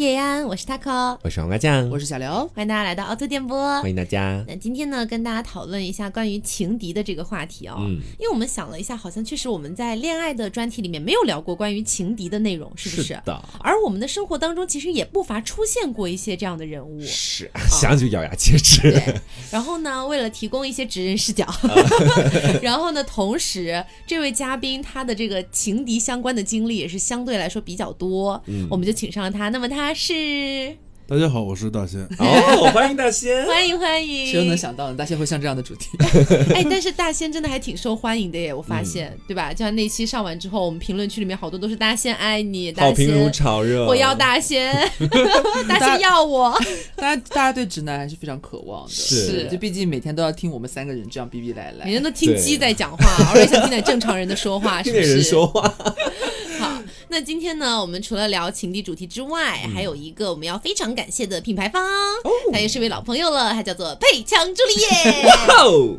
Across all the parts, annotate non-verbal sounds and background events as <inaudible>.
叶安，我是 taco，我是黄瓜酱，我是小刘，欢迎大家来到奥特电波，欢迎大家。那今天呢，跟大家讨论一下关于情敌的这个话题哦，嗯。因为我们想了一下，好像确实我们在恋爱的专题里面没有聊过关于情敌的内容，是不是？的，而我们的生活当中其实也不乏出现过一些这样的人物。是想就咬牙切齿。<laughs> 对，然后呢，为了提供一些直人视角，<laughs> 然后呢，同时这位嘉宾他的这个情敌相关的经历也是相对来说比较多，我们就请上了他。那么他是大家好，我是大仙。<laughs> 哦，欢迎大仙。欢迎欢迎，谁又能想到呢？大仙会像这样的主题？<laughs> <laughs> 哎，但是大仙真的还挺受欢迎的耶，我发现，对吧？就像那期上完之后，我们评论区里面好多都是大仙爱你，大好评如仙。潮热。我要大仙，大仙要我。大家大家对直男还是非常渴望的，是就毕竟每天都要听我们三个人这样逼逼赖赖。每天都听鸡在讲话，偶尔想听点正常人的说话，是不是？人说话。好，那今天呢，我们除了聊情敌主题之外，嗯还有一个我们要非常感谢的品牌方，哦他也是位老朋友了，他叫做配枪朱丽叶。<laughs> 哦，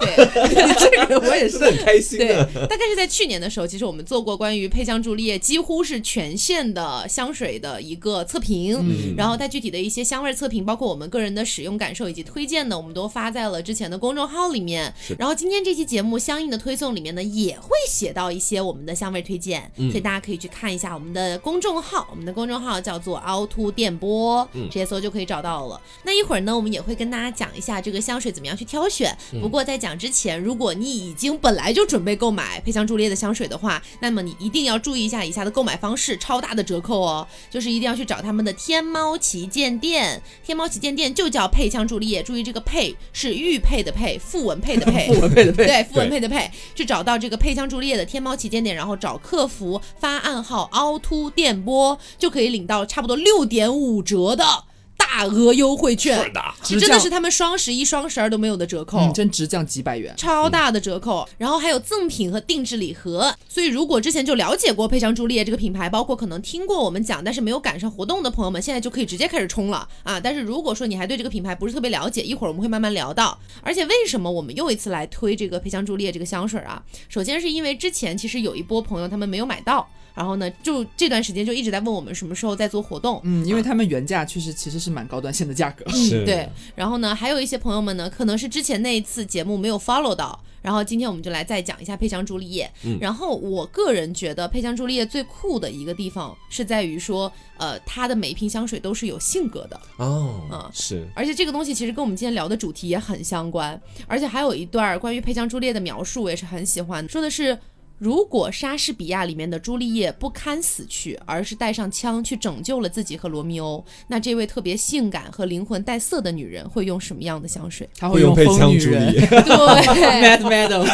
对，<laughs> 这个我也是是很开心对的。，大概是在去年的时候，其实我们做过关于配枪朱丽叶几乎是全线的香水的一个测评，嗯然后它具体的一些香味测评，包括我们个人的使用感受以及推荐呢，我们都发在了之前的公众号里面。然后今天这期节目相应的推送里面呢，也会写到一些我们的香味推荐，嗯所以大家可以去看一下我们的公众号，我们的公众号叫做凹凸电波，嗯直接搜就可以找到了。那一会儿呢，我们也会跟大家讲一下这个香水怎么样去挑选。嗯不过在讲之前，如果你已经本来就准备购买配香朱丽叶的香水的话，那么你一定要注意一下以下的购买方式，超大的折扣哦！就是一定要去找他们的天猫旗舰店，天猫旗舰店就叫配香朱丽叶，注意这个配是玉佩的配，傅文佩的配，傅文佩的佩 <laughs> 对，傅文佩的佩，去找到这个配香朱丽叶的天猫旗舰店，然后找客服发暗号凹凸电波，就可以领到差不多六点五折的大额优惠券，是的真的是他们双十一、双十二都没有的折扣。嗯，真直降几百元。超大的折扣，然后还有赠品和定制礼盒。所以如果之前就了解过佩香朱丽叶这个品牌，包括可能听过我们讲，但是没有赶上活动的朋友们，现在就可以直接开始冲了啊！但是如果说你还对这个品牌不是特别了解，一会儿我们会慢慢聊到。而且为什么我们又一次来推这个佩香朱丽叶这个香水啊？首先是因为之前其实有一波朋友他们没有买到，然后呢，就这段时间就一直在问我们什么时候在做活动。嗯，因为他们原价确实其实是蛮高端线的价格。是嗯，对。然后呢，还有一些朋友们呢，可能是之前那一次节目没有 follow 到，然后今天我们就来再讲一下配香朱丽叶。嗯然后我个人觉得配香朱丽叶最酷的一个地方是在于说，呃，它的每一瓶香水都是有性格的，哦嗯，是而且这个东西其实跟我们今天聊的主题也很相关，而且还有一段关于配香朱丽叶的描述，我也是很喜欢，说的是。如果莎士比亚里面的朱丽叶不堪死去，而是带上枪去拯救了自己和罗密欧，那这位特别性感和灵魂带色的女人会用什么样的香水？她会用配风香朱丽女人叶。对，，<laughs> Mad Madam，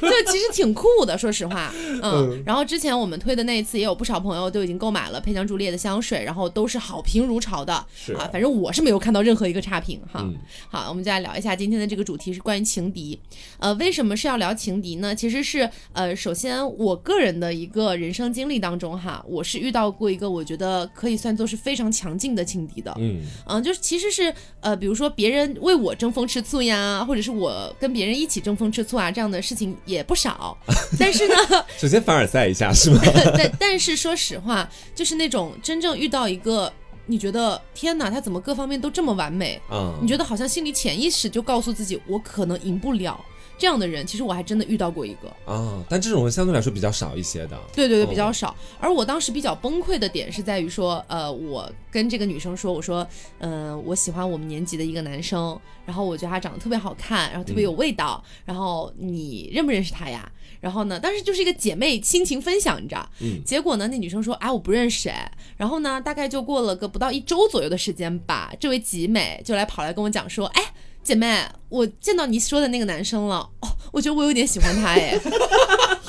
就其实挺酷的，说实话，嗯。然后之前我们推的那一次，也有不少朋友都已经购买了配枪朱丽叶的香水，然后都是好评如潮的，是啊，反正我是没有看到任何一个差评哈。嗯好，我们就来聊一下今天的这个主题是关于情敌。呃，为什么是要聊情敌呢？其实是呃，首先我个人的一个人生经历当中哈，我是遇到过一个我觉得可以算作是非常强劲的情敌的。嗯，嗯，就是其实是呃，比如说别人为我争风吃醋呀，或者是我跟别人一起争风吃醋啊，这样的事情也不少。<laughs> 但是呢，首先凡尔赛一下是吗？<laughs> 但但是说实话，就是那种真正遇到一个你觉得天哪，他怎么各方面都这么完美，嗯，你觉得好像心里潜意识就告诉自己，我可能赢不了。这样的人，其实我还真的遇到过一个，啊，但这种人相对来说比较少一些的。对对对，哦比较少。而我当时比较崩溃的点是在于说，呃，我跟这个女生说，我说，嗯、我喜欢我们年级的一个男生，然后我觉得他长得特别好看，然后特别有味道，然后你认不认识他呀？然后呢，当时就是一个姐妹亲情分享，你知道？嗯结果呢，那女生说，哎，我不认识哎。然后呢，大概就过了个不到一周左右的时间吧，这位集美就来跑来跟我讲说，哎。姐妹，我见到你说的那个男生了，哦，我觉得我有点喜欢他哎，<laughs>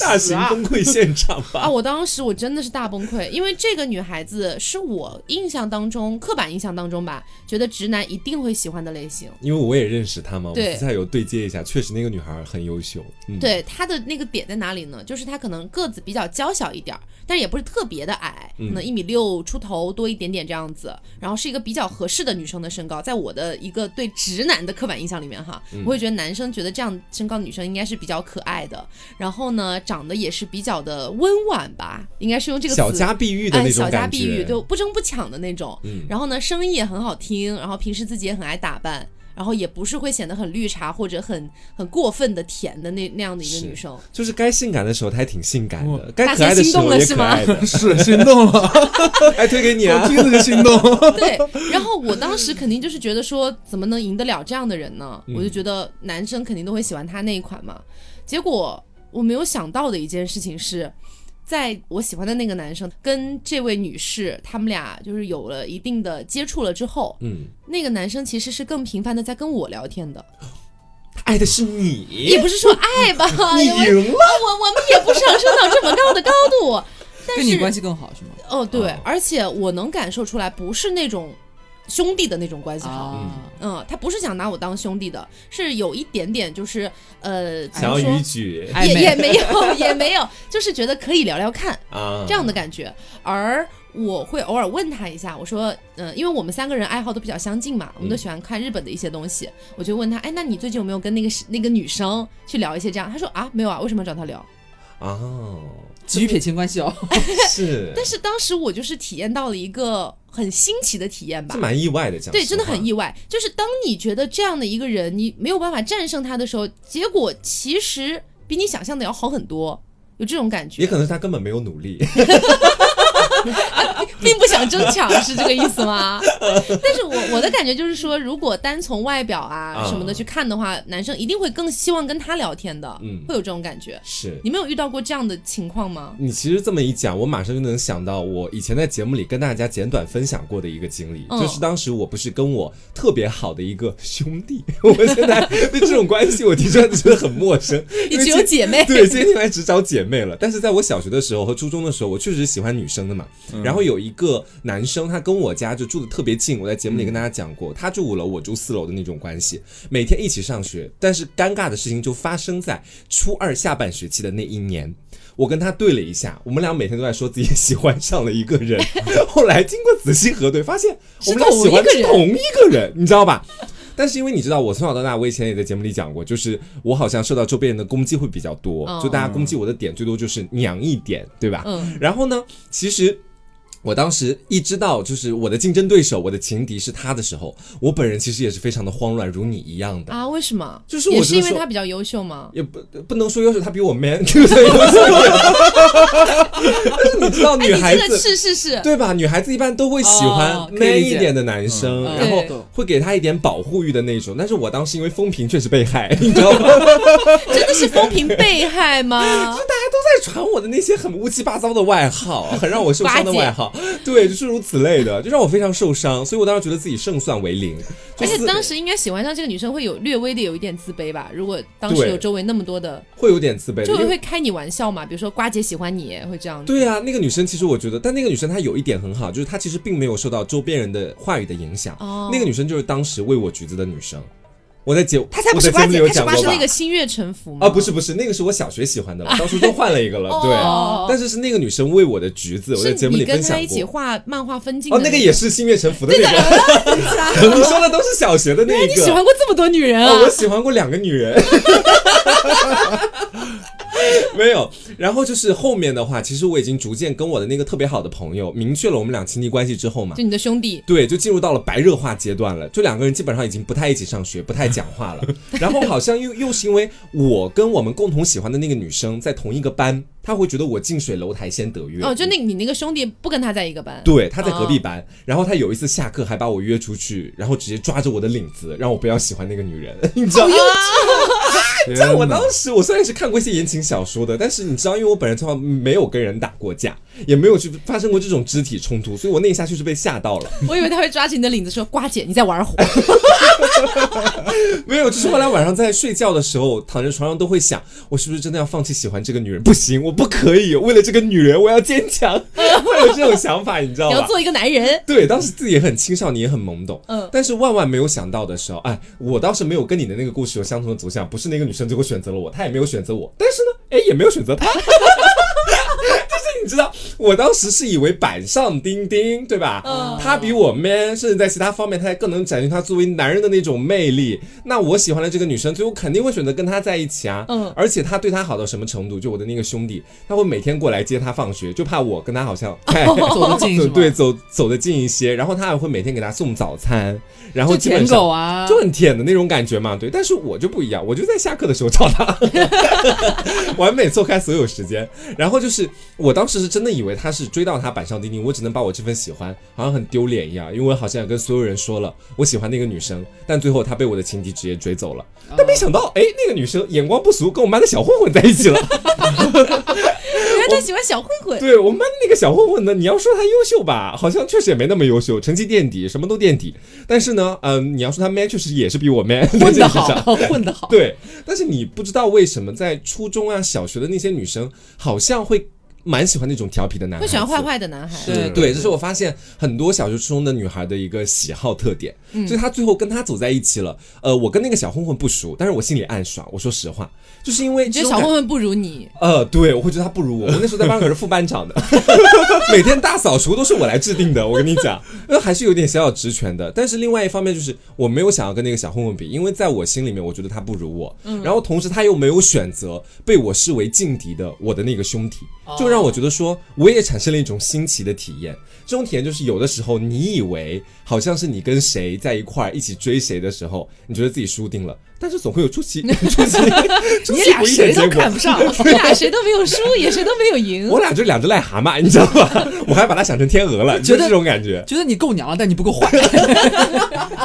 大型崩溃现场吧。啊！我当时我真的是大崩溃，因为这个女孩子是我印象当中刻板印象当中吧，觉得直男一定会喜欢的类型。因为我也认识她嘛，我对们私下有对接一下，确实那个女孩很优秀。嗯，对她的那个点在哪里呢？就是她可能个子比较娇小一点，但也不是特别的矮，可能一米六出头多一点点这样子，然后是一个比较合适的女生的身高。在我的一个对直男的刻板印象里面哈，我会觉得男生觉得这样身高的女生应该是比较可爱的。然后后呢，长得也是比较的温婉吧，应该是用这个词小家碧玉的哎，那种小家碧玉，觉，就不争不抢的那种。嗯然后呢，声音也很好听，然后平时自己也很爱打扮，然后也不是会显得很绿茶或者很很过分的甜的那那样的一个女生。就是该性感的时候她还挺性感哇的，该可爱的时候也可爱的。<laughs> 是心动了，<laughs> 还，推给你啊！我听着就心动。<laughs> 对，然后我当时肯定就是觉得说，怎么能赢得了这样的人呢？嗯我就觉得男生肯定都会喜欢她那一款嘛。结果我没有想到的一件事情是，在我喜欢的那个男生跟这位女士他们俩就是有了一定的接触了之后，嗯，那个男生其实是更频繁的在跟我聊天的，他爱的是你，也不是说爱吧，<laughs> 你因为赢了。我我们也不上升到这么高的高度。但是跟你关系更好是吗？哦，对，哦而且我能感受出来，不是那种兄弟的那种关系好。啊，嗯，他不是想拿我当兄弟的，是有一点点就是呃，想要么说逾矩也也没有 <laughs> 也没有，就是觉得可以聊聊看啊，这样的感觉。而我会偶尔问他一下，我说，嗯、因为我们三个人爱好都比较相近嘛，我们都喜欢看日本的一些东西，我就问他，哎，那你最近有没有跟那个那个女生去聊一些这样？他说啊，没有啊，为什么要找他聊？哦，急于撇清关系哦。<laughs> 是，<laughs> 但是当时我就是体验到了一个很新奇的体验吧这。蛮意外的，讲对，真的很意外。就是当你觉得这样的一个人，你没有办法战胜他的时候，结果其实比你想象的要好很多，有这种感觉。也可能是他根本没有努力，<laughs> <laughs> <laughs> <laughs> 并不想争抢，是这个意思吗？但是我我的感觉就是说，如果单从外表啊啊什么的去看的话，男生一定会更希望跟他聊天的，嗯会有这种感觉。是。你们有遇到过这样的情况吗？你其实这么一讲，我马上就能想到我以前在节目里跟大家简短分享过的一个经历，嗯就是当时我不是跟我特别好的一个兄弟，<laughs> 我现在对这种关系我提出来就觉得很陌生，<laughs> 你只有姐妹，对，今天来只找姐妹了。但是在我小学的时候和初中的时候，我确实喜欢女生的嘛。然后有一个男生，他跟我家就住的特别近，我在节目里跟大家讲过，他住五楼，我住四楼的那种关系，每天一起上学。但是尴尬的事情就发生在初二下半学期的那一年。我跟他对了一下，我们俩每天都在说自己喜欢上了一个人，<laughs> 后来经过仔细核对，发现我们俩喜欢的是是同一个人，你知道吧？但是因为你知道，我从小到大，我以前也在节目里讲过，就是我好像受到周边人的攻击会比较多，哦就大家攻击我的点最多就是娘一点，对吧？嗯，然后呢，其实。我当时一知道就是我的竞争对手，我的情敌是他的时候，我本人其实也是非常的慌乱，如你一样的。啊，为什么？就是我也是因为他比较优秀吗？也不不能说优秀，他比我 man，对不对？优秀。但是你知道，哎，女孩子、是是是，对吧？女孩子一般都会喜欢 man 一点的男生，嗯然后会给他一点保护欲的那种。但是我当时因为风评确实被害，你知道吗？<laughs> 真的是风评被害吗？<laughs> 在传我的那些很乌七八糟的外号，很让我受伤的外号，<laughs> 对，就诸如此类的，就让我非常受伤。所以我当时觉得自己胜算为零，就是而且当时应该喜欢上这个女生会有略微的有一点自卑吧？如果当时有周围那么多的，会有点自卑的，周围会开你玩笑嘛？比如说瓜姐喜欢你，会这样子。对啊，那个女生其实我觉得，但那个女生她有一点很好，就是她其实并没有受到周边人的话语的影响。哦那个女生就是当时喂我橘子的女生，我在节他才不我是里有她是瓜是讲过吧那个新月沉浮吗？啊，不是不是，那个是我小学喜欢的了，到初都换了一个了，对。哦但是是那个女生喂我的橘子，我在节目里你跟分享她一起。画漫画分镜哦，那个也是星月沉浮的那个，<laughs> <laughs> 你说的都是小学的那哎，个。你喜欢过这么多女人啊？哦，我喜欢过两个女人。<laughs> <laughs> 没有，然后就是后面的话，其实我已经逐渐跟我的那个特别好的朋友明确了我们俩亲密关系之后嘛就，你的兄弟，对，就进入到了白热化阶段了。就两个人基本上已经不太一起上学，不太讲话了。<laughs> 然后好像又又是因为我跟我们共同喜欢的那个女生在同一个班，他会觉得我近水楼台先得月。哦，就那你那个兄弟不跟他在一个班，对，他在隔壁哦班，然后他有一次下课还把我约出去，然后直接抓着我的领子，让我不要喜欢那个女人，你知道吗？<laughs> 天在我当时，我虽然是看过一些言情小说的，但是你知道，因为我本人从来没有跟人打过架，也没有去发生过这种肢体冲突，所以我那一下就是被吓到了。<laughs> 我以为他会抓起你的领子说：“瓜姐，你在玩火。没有，就是后来晚上在睡觉的时候，躺在床上都会想，我是不是真的要放弃喜欢这个女人？不行，我不可以，为了这个女人，我要坚强，<laughs> 会有这种想法，你知”道吗？你要做一个男人。对，当时自己也很青少年，也很懵懂，嗯但是万万没有想到的时候，哎，我倒是没有跟你的那个故事有相同的走向，不是那个女生最后选择了我，她也没有选择我，但是呢，哎，也没有选择他。就是你知道，我当时是以为板上钉钉，对吧？嗯他比我 man，甚至在其他方面他也更能展现他作为男人的那种魅力。那我喜欢的这个女生，所以我肯定会选择跟他在一起啊。嗯而且他对她好到什么程度？就我的那个兄弟，他会每天过来接她放学，就怕我跟他好像 <laughs> 哎走得近对，走走得近一些。然后他还会每天给她送早餐，然后就舔基本上狗啊，就很舔的那种感觉嘛，对。但是我就不一样，我就在下课的时候找他，<laughs> 完美错开所有时间。然后就是我当时是真的以为他是追到他板上钉钉，我只能把我这份喜欢好像很丢脸一样，因为我好像跟所有人说了我喜欢那个女生，但最后他被我的情敌直接追走了。但没想到，哎，那个女生眼光不俗，跟我们班的小混混在一起了。原来他喜欢小混混。对我们班的那个小混混呢，你要说他优秀吧，好像确实也没那么优秀，成绩垫底，什么都垫底。但是呢，嗯、你要说他 man，确实也是比我 man，<laughs> 混得好，<laughs> 混得好。对，但是你不知道为什么在初中啊、小学的那些女生，好像会蛮喜欢那种调皮的男孩子，会喜欢坏。坏的男孩，对对，这是我发现很多小学、初中的女孩的一个喜好特点，所以她最后跟他走在一起了。呃，我跟那个小混混不熟，但是我心里暗爽。我说实话，就是因为你觉得小混混不如你？呃，对，我会觉得他不如我。<laughs> 我那时候在班上可是副班长的，<laughs> 每天大扫除都是我来制定的。我跟你讲，<laughs> 那还是有点小小职权的。但是另外一方面就是我没有想要跟那个小混混比，因为在我心里面，我觉得他不如我。然后同时他又没有选择被我视为劲敌的我的那个兄弟，就让我觉得说我也产生了一种新奇的体验。这种体验就是有的时候你以为好像是你跟谁在一块儿一起追谁的时候，你觉得自己输定了，但是总会有出奇 <laughs> 出奇你俩谁都不意的结果。看不上，<laughs> 你俩谁都没有输，也谁都没有赢。我俩就两只癞蛤蟆，你知道吧？<laughs> 我还把它想成天鹅了，就是这种感觉。觉得你够娘了，但你不够坏。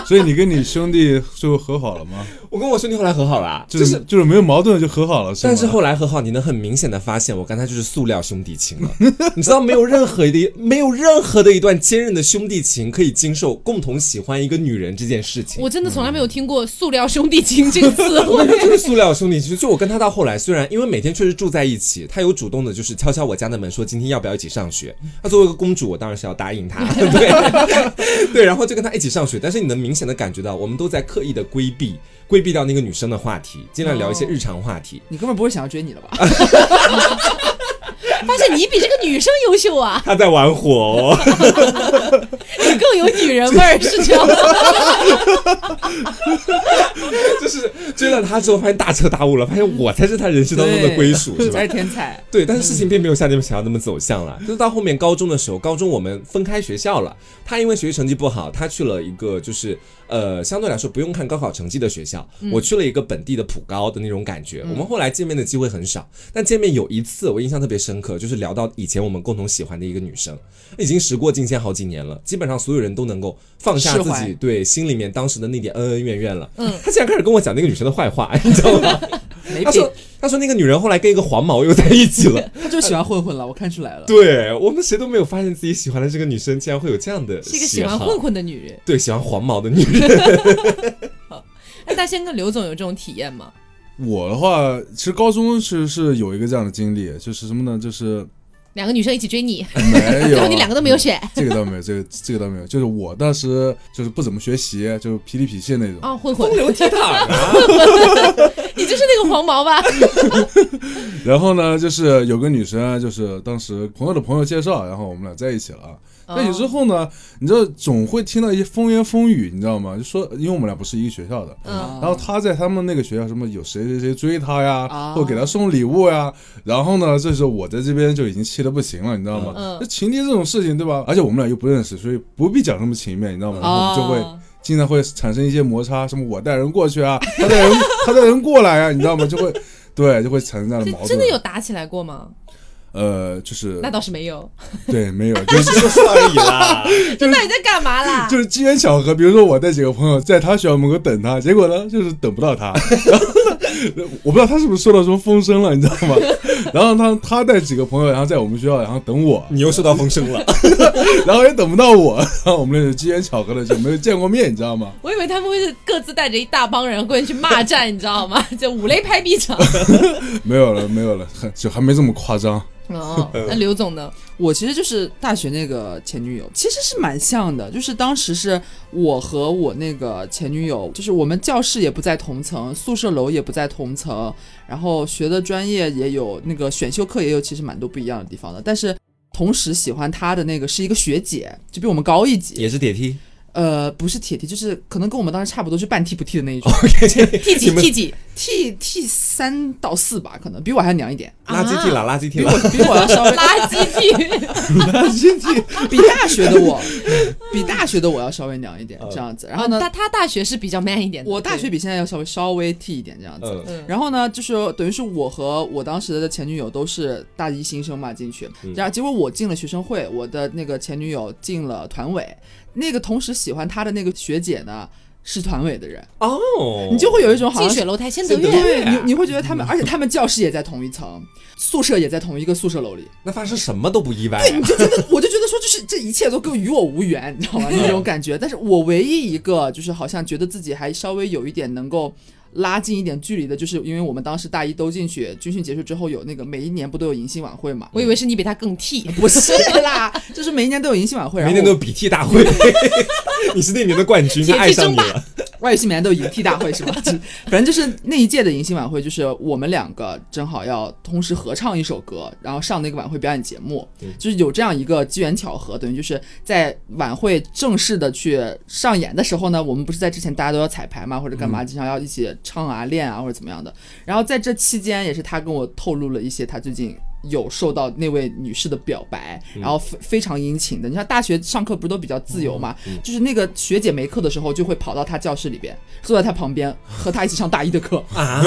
所以你跟你兄弟最后和好了吗？我跟我兄弟后来和好了啊，就就是是。就是没有矛盾就和好了，是？但是后来和好，你能很明显的发现，我刚才就是塑料兄弟情了。你知道，没有任何的、没有任何的一段坚韧的兄弟情可以经受共同喜欢一个女人这件事情。我真的从来没有听过“塑料兄弟情” <laughs> 这个词汇。就是塑料兄弟情，就我跟他到后来，虽然因为每天确实住在一起，他有主动的，就是敲敲我家的门，说今天要不要一起上学。他作为一个公主，我当然是要答应他，<laughs> 对 <laughs> 对，然后就跟他一起上学。但是你能明显的感觉到，我们都在刻意的规避规避掉那个女生的话题，尽量聊一些日常话题。你根本不会想要追你了吧？发现你比这个女生优秀啊，他在玩火哦，你更有女人味儿，是这样吗？就是追了他之后，发现大彻大悟了，发现我才是他人生当中的归属，<laughs> 是吧才？是天才。对，但是事情并没有像你们想要那么走向了。就是到后面高中的时候，高中我们分开学校了。他因为学习成绩不好，他去了一个就是呃相对来说不用看高考成绩的学校。我去了一个本地的普高的那种感觉。我们后来见面的机会很少，但见面有一次我印象特别深刻，就是聊到以前我们共同喜欢的一个女生，已经时过境迁好几年了，基本上所有人都能够放下自己对心里面当时的那点恩恩怨怨了。嗯，他竟然开始跟我讲那个女生的坏话，你知道吗？他说，他说那个女人后来跟一个黄毛又在一起了。<laughs> 他就喜欢混混了，我看出来了。对我们谁都没有发现自己喜欢的这个女生竟然会有这样的是一个喜欢混混的女人。对喜欢黄毛的女人。<laughs> 哎，大仙跟刘总有这种体验吗？我的话，其实高中是是有一个这样的经历，就是什么呢？就是两个女生一起追你，没有，<laughs> 你两个都没有选这个倒没有，这个这个倒没有，就是我当时就是不怎么学习，就是痞里痞气那种。啊，混混风，流倜傥啊！<laughs> 你就是那个黄毛吧？<laughs> 然后呢，就是有个女生，就是当时朋友的朋友介绍，然后我们俩在一起了啊。在一起之后呢，你知道总会听到一些风言风语，你知道吗？就说因为我们俩不是一个学校的，嗯，然后他在他们那个学校什么有谁谁谁追他呀，啊或者给他送礼物呀，然后呢，这时候我在这边就已经气得不行了，你知道吗？嗯那情敌这种事情，对吧？而且我们俩又不认识，所以不必讲什么情面，你知道吗？然后我们就会啊经常会产生一些摩擦，什么我带人过去啊，他带人他带人过来啊，你知道吗？就会对，就会产生这样的矛盾。真的有打起来过吗？呃，就是那倒是没有。<laughs> 对，没有，<laughs> 就是说说而已啦。就 <laughs> 那你在干嘛啦？就是机缘巧合，比如说我带几个朋友在他学校门口等他，结果呢就是等不到他，然后呢，我不知道他是不是受到什么风声了，你知道吗？然后他他带几个朋友，然后在我们学校，然后等我，你又受到风声了，然后也等不到我，然后我们那机缘巧合的就没有见过面，你知道吗？我以为他们会是各自带着一大帮人过去骂战，你知道吗？就五雷拍壁场。没有了，没有了，很就还没这么夸张。哦，<laughs> 那刘总呢？我其实就是大学那个前女友，其实是蛮像的，就是当时是我和我那个前女友，就是我们教室也不在同层，宿舍楼也不在同层，然后学的专业也有那个选修课也有，其实蛮多不一样的地方的，但是。同时喜欢她的那个是一个学姐，就比我们高一级，也是铁梯，呃，不是铁 T，就是可能跟我们当时差不多，是半 T 不 T 的那一种 T 几 T 几，，T T 三到四吧，可能比我还娘一点，垃圾梯啦，垃圾梯啦比我。比我要稍微 <laughs> 垃圾 T。<laughs> <laughs> 比大学的我，比大学的我要稍微娘一点，这样子。然后呢，他他大学是比较 man 一点的。我大学比现在要稍微稍微 T 一点这样子。嗯然后呢，就是等于是我和我当时的前女友都是大一新生嘛进去，然后结果我进了学生会，我的那个前女友进了团委，那个同时喜欢他的那个学姐呢是团委的人，哦，你就会有一种好像是。近水楼台先得先得月。对你，你会觉得他们，<laughs> 而且他们教室也在同一层，宿舍也在同一个宿舍楼里，那发生什么都不意外、啊。对，你就觉得，我就觉得说，就是这一切都跟与我无缘，你知道吗？<laughs> 那种感觉。但是我唯一一个就是好像觉得自己还稍微有一点能够拉近一点距离的，就是因为我们当时大一都进去，军训结束之后有那个每一年不都有迎新晚会嘛？我以为是你比他更 T。<laughs> 不是啦，就是每一年都有迎新晚会，<laughs> 然后明年都有比替大会，<laughs> 你是那年的冠军，他爱上你了。外语系每年都有迎替大会是吧？反 <laughs> 正就是那一届的迎新晚会，就是我们两个正好要同时合唱一首歌，然后上那个晚会表演节目，就是有这样一个机缘巧合，等于就是在晚会正式的去上演的时候呢，我们不是在之前大家都要彩排嘛，或者干嘛，经常要一起唱啊、练啊或者怎么样的。然后在这期间，也是他跟我透露了一些他最近。有受到那位女士的表白，然后非非常殷勤的。你像大学上课不是都比较自由嘛？就是那个学姐没课的时候，就会跑到她教室里边，坐在她旁边，和她一起上大一的课。<laughs> 啊，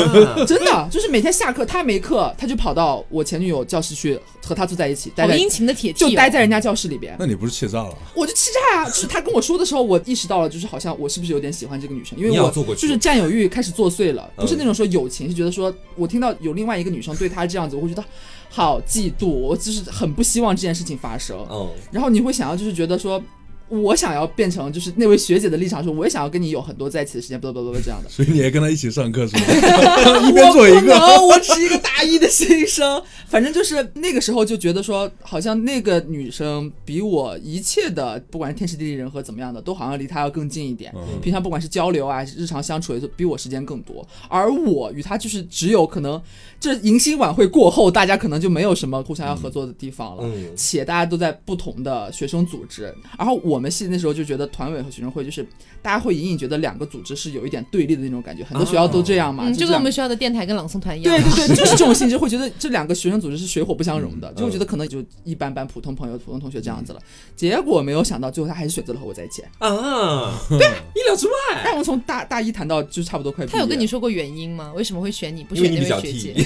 真的，就是每天下课她没课，她就跑到我前女友教室去和她坐在一起，待好在殷勤的铁就哦待在人家教室里边。那你不是气炸了？我就气炸啊！就是她跟我说的时候，我意识到了，就是好像我是不是有点喜欢这个女生，因为我就是占有欲开始作祟了，嗯不是那种说友情，是觉得说我听到有另外一个女生对她这样子，我会觉得好嫉妒，我就是很不希望这件事情发生。嗯，然后你会想要就是觉得说。我想要变成就是那位学姐的立场，说我也想要跟你有很多在一起的时间，不不不不这样的。所以你还跟他一起上课是吗？<laughs> 一边做一个。能我只是一个大一的新生。反正就是那个时候就觉得说，好像那个女生比我一切的，不管是天时地利人和怎么样的，都好像离她要更近一点。嗯平常不管是交流啊，日常相处，也是比我时间更多。而我与她就是只有可能，这迎新晚会过后，大家可能就没有什么互相要合作的地方了。嗯且大家都在不同的学生组织，然后我们系那时候就觉得团委和学生会就是大家会隐隐觉得两个组织是有一点对立的那种感觉，很多学校都这样嘛，就跟我们学校的电台跟朗诵团一样。对对对，就是这种性质，会觉得这两个学生组织是水火不相容的，就我觉得可能就一般般普通朋友、普通同学这样子了。结果没有想到，最后他还是选择了和我在一起。啊，对，意料之外，<laughs> 但我们从大大一谈到就差不多快毕业，他有跟你说过原因吗？为什么会选你，不选那位学姐？<laughs>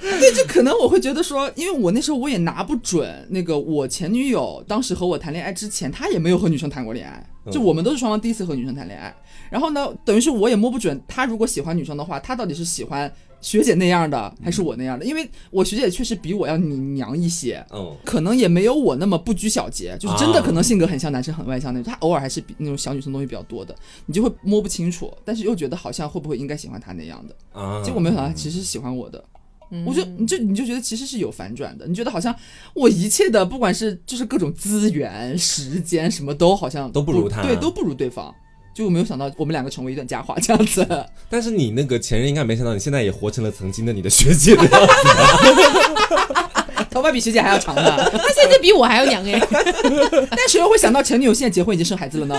对，就可能我会觉得说，因为我那时候我也拿不准那个我前女友当时和我谈恋爱之前，她也没有和女生谈过恋爱，就我们都是双方第一次和女生谈恋爱。然后呢，等于是我也摸不准她如果喜欢女生的话，她到底是喜欢学姐那样的还是我那样的？因为我学姐确实比我要你娘一些。嗯，可能也没有我那么不拘小节，就是真的可能性格很像男生，很外向那种。她偶尔还是比那种小女生东西比较多的，你就会摸不清楚，但是又觉得好像会不会应该喜欢她那样的。啊，结果没想到他其实是喜欢我的。嗯我就你就你就觉得其实是有反转的，你觉得好像我一切的不管是就是各种资源、时间什么都好像都不如他对，都不如对方。就我没有想到我们两个成为一段佳话这样子。<laughs> 但是你那个前任应该没想到，你现在也活成了曾经的你的学姐的样子。头发比学姐还要长的，<laughs> 他现在比我还要娘哎！<laughs> 但谁又会想到前女友现在结婚已经生孩子了呢？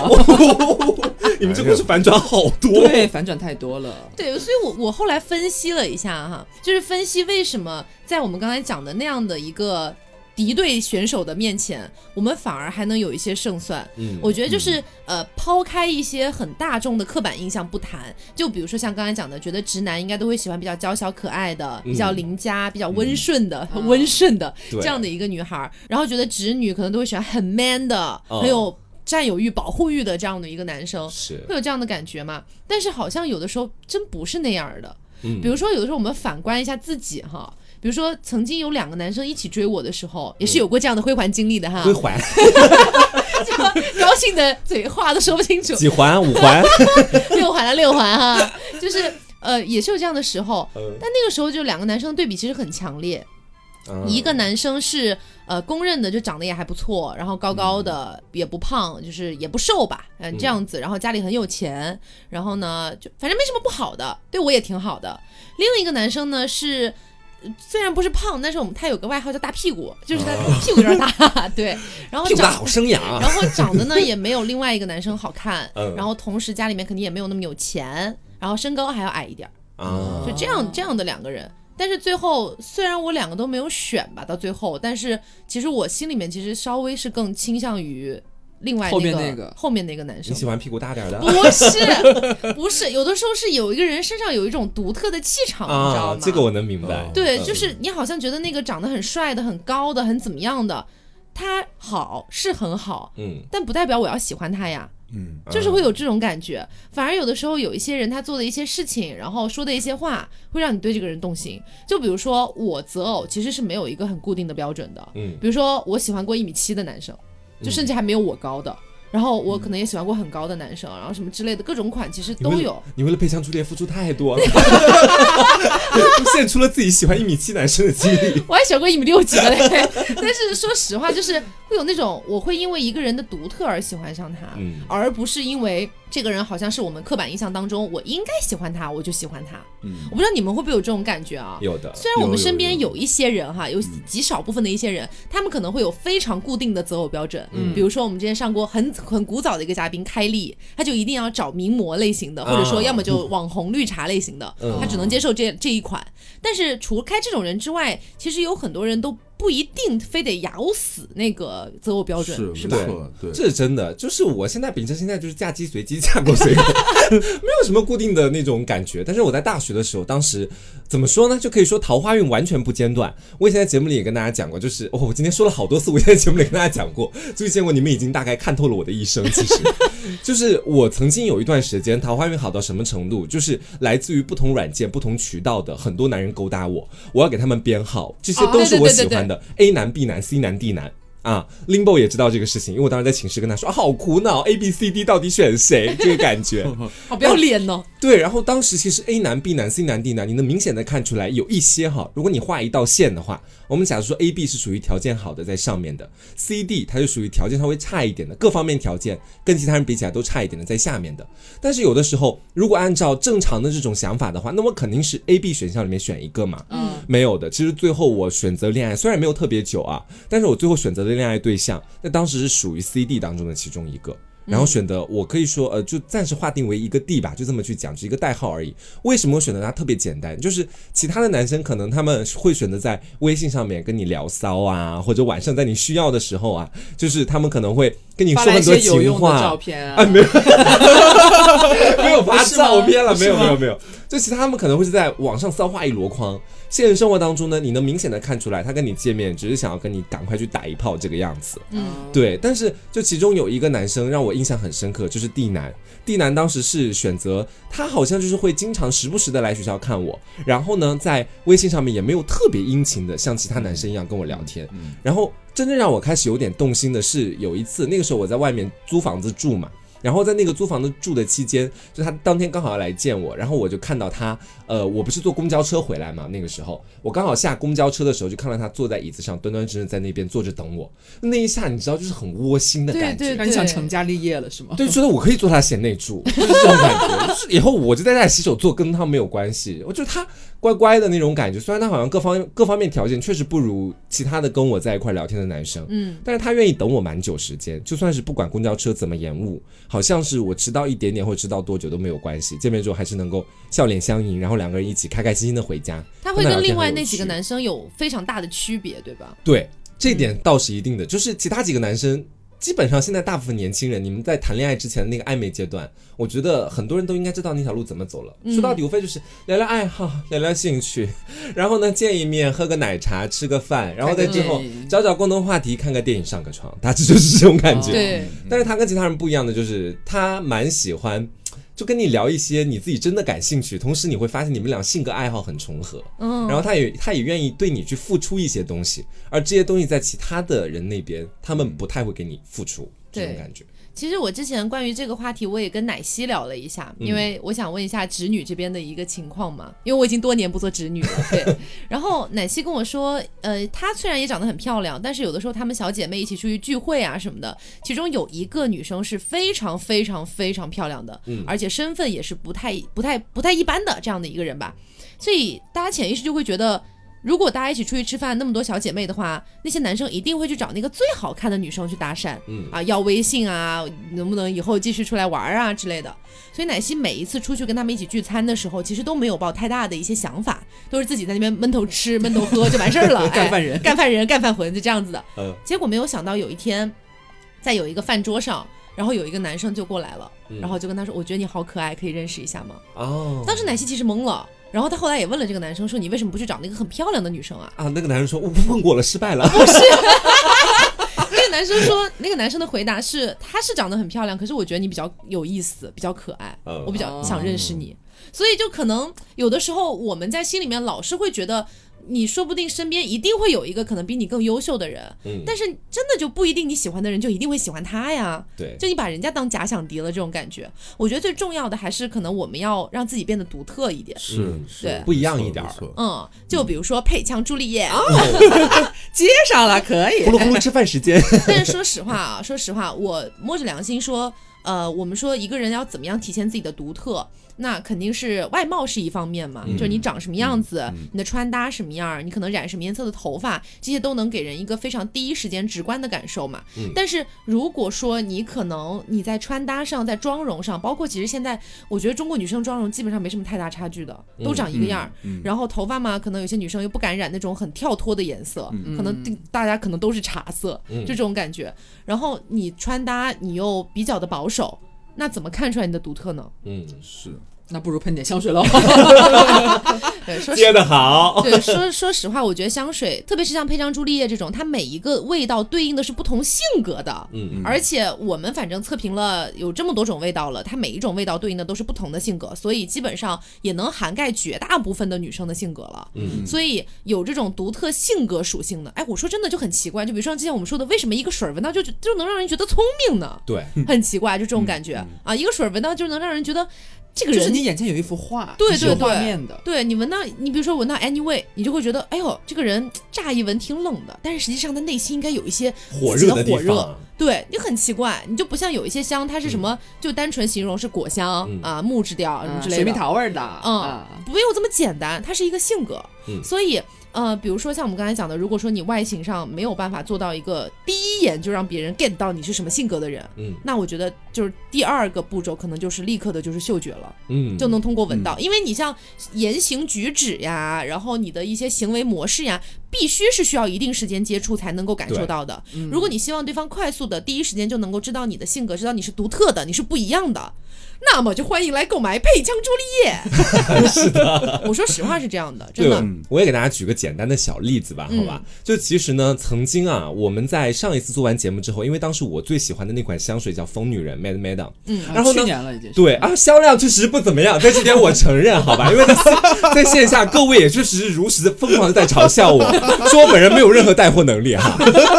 你们这故事反转好多。对，反转太多了。对，所以我我后来分析了一下哈，就是分析为什么在我们刚才讲的那样的一个敌对选手的面前，我们反而还能有一些胜算。嗯我觉得就是、呃，抛开一些很大众的刻板印象不谈，就比如说像刚才讲的，觉得直男应该都会喜欢比较娇小可爱的、比较邻家、比较温顺的、嗯 <laughs> 温顺的对这样的一个女孩儿，然后觉得直女可能都会喜欢很 man 的、哦很有占有欲、保护欲的这样的一个男生。是会有这样的感觉吗？但是好像有的时候真不是那样的。嗯比如说有的时候我们反观一下自己哈，比如说曾经有两个男生一起追我的时候，也是有过这样的辉煌经历的哈。归，还 <laughs> 就高兴的嘴话都说不清楚，几环？五环，<laughs> 六环了六环哈，就是呃也是有这样的时候。嗯。但那个时候就两个男生的对比其实很强烈，嗯一个男生是呃公认的就长得也还不错，然后高高的、也不胖，就是也不瘦吧，嗯、这样子，然后家里很有钱，然后呢就反正没什么不好的，对我也挺好的。另一个男生呢是。虽然不是胖，但是我们他有个外号叫大屁股，就是他屁股有点大，<laughs> 对，<laughs> 然后长屁股大好生养啊！然后长得呢也没有另外一个男生好看，<laughs> 嗯然后同时家里面肯定也没有那么有钱，然后身高还要矮一点儿，啊，就这样这样的两个人。但是最后虽然我两个都没有选吧，到最后，但是其实我心里面其实稍微是更倾向于另外后面那那个后面那个男生你。喜欢屁股大点儿的不是，<laughs> 不是，有的时候是有一个人身上有一种独特的气场，你知道吗？？啊这个我能明白。对，嗯就是你好像觉得那个长得很帅的、很高的、很怎么样的，他好是很好，嗯，但不代表我要喜欢他呀。嗯，就是会有这种感觉，反而有的时候有一些人他做的一些事情，然后说的一些话，会让你对这个人动心。就比如说我择偶其实是没有一个很固定的标准的，嗯比如说我喜欢过一米七的男生，就甚至还没有我高的，然后我可能也喜欢过很高的男生，然后什么之类的各种款其实都有。你为了配香朱丽叶付出太多了，<laughs> 献出了自己喜欢一米七男生的经历。我还喜欢过一米六几的嘞，<laughs> 但是说实话，就是会有那种我会因为一个人的独特而喜欢上他，嗯而不是因为这个人好像是我们刻板印象当中我应该喜欢他，我就喜欢他。嗯我不知道你们会不会有这种感觉啊？有的，虽然我们身边有有一些人哈，有极少部分的一些人，他们可能会有非常固定的择偶标准。嗯比如说我们之前上过很很古早的一个嘉宾开丽，他就一定要找名模类型的，或者说啊要么就网红绿茶类型的，嗯他只能接受这这一款。但是除开这种人之外，其实有很多人都不一定非得咬死那个择偶标准，是是吧？没错，对，这是真的。就是我现在秉承心态就是嫁鸡随鸡，嫁狗随狗，<laughs> 没有什么固定的那种感觉。但是我在大学的时候，当时怎么说呢？就可以说桃花运完全不间断。我以前在节目里也跟大家讲过，就是哦，我今天说了好多次，我以前在节目里跟大家讲过，就见过你们已经大概看透了我的一生。其实，<laughs> 就是我曾经有一段时间桃花运好到什么程度，就是来自于不同软件、不同渠道的很多男人勾搭我，我要给他们编号，这些都是我喜欢的、A 男、B 男、C 男、D 男。啊，Limbo 也知道这个事情，因为我当时在寝室跟他说，啊、好苦恼，A B C D 到底选谁？<laughs> 这个感觉。好不要脸哦！对，然后当时其实 A 男、B 男、C 男、D 男，你能明显的看出来有一些哈，如果你画一道线的话，我们假如说 A、B 是属于条件好的在上面的，C、D 它就属于条件稍微差一点的，各方面条件跟其他人比起来都差一点的在下面的。但是有的时候，如果按照正常的这种想法的话，那我肯定是 A、B 选项里面选一个嘛。嗯，没有的，其实最后我选择恋爱，虽然没有特别久啊，但是我最后选择的恋爱对象，那当时是属于 C、D 当中的其中一个。然后选的，我可以说，呃，就暂时划定为一个 D 吧，就这么去讲，是一个代号而已。为什么我选择它特别简单？就是其他的男生可能他们会选择在微信上面跟你聊骚啊，或者晚上在你需要的时候啊，就是他们可能会跟你说很多情些有用的照话。片啊，啊，没有，<laughs> 没有发照片了，没有，没有，没有。就其他他们可能会是在网上骚话一箩筐，现实生活当中呢，你能明显的看出来，他跟你见面只是想要跟你赶快去打一炮这个样子。嗯，对，但是就其中有一个男生让我印象很深刻，就是地男。地男当时是选择他，好像就是会经常时不时的来学校看我，然后呢，在微信上面也没有特别殷勤的像其他男生一样跟我聊天。嗯然后真正让我开始有点动心的是，有一次那个时候我在外面租房子住嘛。然后在那个租房子住的期间，就他当天刚好要来见我，然后我就看到他，呃，我不是坐公交车回来嘛，那个时候我刚好下公交车的时候，就看到他坐在椅子上，端端正正在那边坐着等我。那一下你知道，就是很窝心的感觉，对对对你想成家立业了是吗？对，觉得我可以做他贤内助，就是这种感觉。就是以后我就在家里洗手做，跟他没有关系。我觉得他乖乖的那种感觉，虽然他好像各方各方面条件确实不如其他的跟我在一块聊天的男生，嗯，但是他愿意等我蛮久时间，就算是不管公交车怎么延误，好像是我迟到一点点或迟到多久都没有关系，见面之后还是能够笑脸相迎，然后两个人一起开开心心的回家。他会跟另外那几个男生有非常大的区别，对吧？对，这点倒是一定的。就是其他几个男生，基本上现在大部分年轻人，你们在谈恋爱之前的那个暧昧阶段，我觉得很多人都应该知道那条路怎么走了。说到底，无非就是聊聊爱好，聊聊兴趣，<laughs> 然后呢见一面，喝个奶茶，吃个饭，然后在之后找找共同话题，看个电影，上个床，大致就是这种感觉。对，但是他跟其他人不一样的，就是他蛮喜欢。就跟你聊一些你自己真的感兴趣，同时你会发现你们俩性格爱好很重合，嗯，然后他也他也愿意对你去付出一些东西，而这些东西在其他的人那边，他们不太会给你付出这种感觉。其实我之前关于这个话题，我也跟奶昔聊了一下，嗯因为我想问一下侄女这边的一个情况嘛，因为我已经多年不做侄女了，对。<laughs> 然后奶昔跟我说，呃，她虽然也长得很漂亮，但是有的时候她们小姐妹一起出去聚会啊什么的，其中有一个女生是非常非常非常漂亮的，嗯而且身份也是不太不太不太一般的这样的一个人吧，所以大家潜意识就会觉得。如果大家一起出去吃饭，那么多小姐妹的话，那些男生一定会去找那个最好看的女生去搭讪，嗯啊，要微信啊，能不能以后继续出来玩啊之类的。所以奶昔每一次出去跟他们一起聚餐的时候，其实都没有抱太大的一些想法，都是自己在那边闷头吃、闷头喝就完事儿了，干饭人哎干饭人、干饭 <laughs> 魂就这样子的。嗯结果没有想到有一天，在有一个饭桌上，然后有一个男生就过来了，嗯然后就跟他说：“我觉得你好可爱，可以认识一下吗？”哦，当时奶昔其实懵了，然后他后来也问了这个男生说：“你为什么不去找那个很漂亮的女生啊啊，那个男生说我问过了，失败了。？”不是 <laughs> 那个男生说，那个男生的回答是：“他是长得很漂亮，可是我觉得你比较有意思，比较可爱，嗯我比较想认识你。”所以就可能有的时候我们在心里面老是会觉得。你说不定身边一定会有一个可能比你更优秀的人，嗯但是真的就不一定你喜欢的人就一定会喜欢他呀。对，就你把人家当假想敌了这种感觉，我觉得最重要的还是可能我们要让自己变得独特一点。是嗯是对不一样一点儿嗯，就比如说配枪朱丽叶，<laughs> 接上了，可以呼。噜呼噜吃饭时间。但是说实话啊，<laughs> 说实话，我摸着良心说，呃，我们说一个人要怎么样体现自己的独特，那肯定是外貌是一方面嘛，就是你长什么样子，你的穿搭什么样，你可能染什么颜色的头发，这些都能给人一个非常第一时间直观的感受嘛。但是如果说你可能你在穿搭上，在妆容上，包括其实现在我觉得中国女生妆容基本上没什么太大差距的，都长一个样儿。然后头发嘛，可能有些女生又不敢染那种很跳脱的颜色，可能大家可能都是茶色，就这种感觉。然后你穿搭你又比较的保守，那怎么看出来你的独特呢？嗯，是那不如喷点香水喽。<laughs> 对，说接的好。对，说说实话，我觉得香水，特别是像配上朱丽叶这种，它每一个味道对应的是不同性格的。嗯而且我们反正测评了有这么多种味道了，它每一种味道对应的都是不同的性格，所以基本上也能涵盖绝大部分的女生的性格了。嗯所以有这种独特性格属性的，哎，我说真的就很奇怪，就比如说之前我们说的，为什么一个水儿闻到就就能让人觉得聪明呢？对，很奇怪，就这种感觉、啊，一个水儿闻到就能让人觉得这个人就是你眼前有一幅画，对是有对对画面的。对你闻到，你比如说闻到 anyway，你就会觉得，哎呦，这个人乍一闻挺冷的，但是实际上他内心应该有一些火热的火热。对你很奇怪，你就不像有一些香，它是什么，就单纯形容是果香、嗯啊、木质调什么嗯水蜜之类的，桃味儿的，嗯啊，没有这么简单，它是一个性格。嗯所以呃，比如说像我们刚才讲的，如果说你外形上没有办法做到一个第一眼就让别人 get 到你是什么性格的人，嗯那我觉得就是第二个步骤可能就是立刻的就是嗅觉了。嗯，就能通过闻到，因为你像言行举止呀，然后你的一些行为模式呀，必须是需要一定时间接触才能够感受到的。如果你希望对方快速的第一时间就能够知道你的性格，知道你是独特的，你是不一样的，那么就欢迎来购买配枪朱丽叶。<laughs> 是的，<laughs> 我说实话是这样的，真对的。，我也给大家举个简单的小例子吧，好吧？就其实呢，曾经啊，我们在上一次做完节目之后，因为当时我最喜欢的那款香水叫疯女人 Mad Madam，嗯啊然后呢去年了已经。对啊，销量确实不怎么样，在这点我承认，好吧？<laughs> 因为在线在线下，各位也确实是如实的疯狂的在嘲笑我，说我本人没有任何带货能力哈。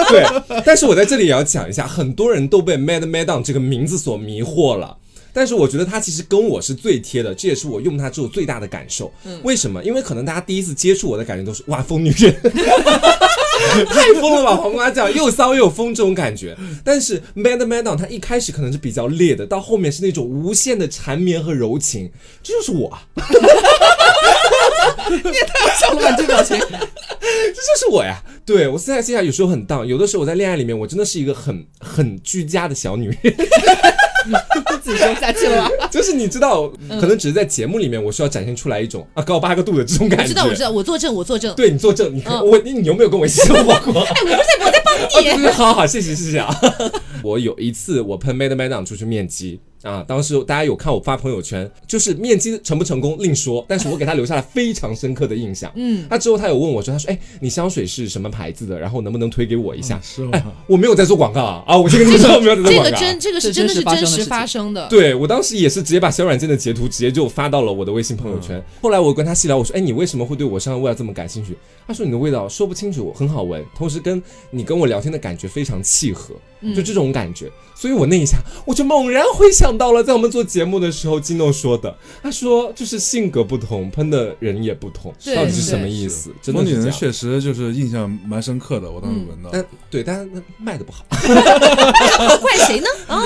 对，但是我在这里也要讲一下，很多人都被 Mad Madam 这个名字所迷惑了。但是我觉得它其实跟我是最贴的，这也是我用它之后最大的感受。为什么？因为可能大家第一次接触我的感觉都是哇，疯女人，太疯了吧，黄瓜酱又骚又有风这种感觉。但是 Mad Mad on 它一开始可能是比较烈的，到后面是那种无限的缠绵和柔情，这就是我啊，笑了吧，这表情。<laughs> 这就是我呀。对我现在现在有时候很荡，有的时候我在恋爱里面，我真的是一个很很居家的小女人。<laughs> 自己说不下去了吧？<laughs> 就是你知道，可能只是在节目里面，我需要展现出来一种啊高八个度的这种感觉。我知道，我知道，我作证，我作证。对你作证，你我你你有没有跟我一起生活过？<laughs> 哎，我不在，我在帮哦，对你。对，好好，谢谢谢谢啊！我有一次我喷 Mad Madam 出去面基啊，当时大家有看我发朋友圈，就是面基成不成功另说，但是我给他留下了非常深刻的印象。嗯，他之后他有问我说，他说，哎，你香水是什么牌子的？然后能不能推给我一下？是吗哎，我没有在做广告啊，啊，我先跟你说，我没有在做广告啊。这个真，这个是真的是真实发生的事情发生的。对我当时也是直接把小软件的截图直接就发到了我的微信朋友圈。后来我跟他细聊，我说：“哎，你为什么会对我身上味道这么感兴趣？”他说：“你的味道说不清楚，很好闻，同时跟你跟我聊天的感觉非常契合，就这种感觉。”所以我那一下我就猛然回想想到了，在我们做节目的时候，金诺说的，他说就是性格不同，喷的人也不同，到底是什么意思？真的风景人是这样。确实就是印象蛮深刻的，我当时闻到。但对，但是那卖的不好，<laughs> 怪谁呢？哦，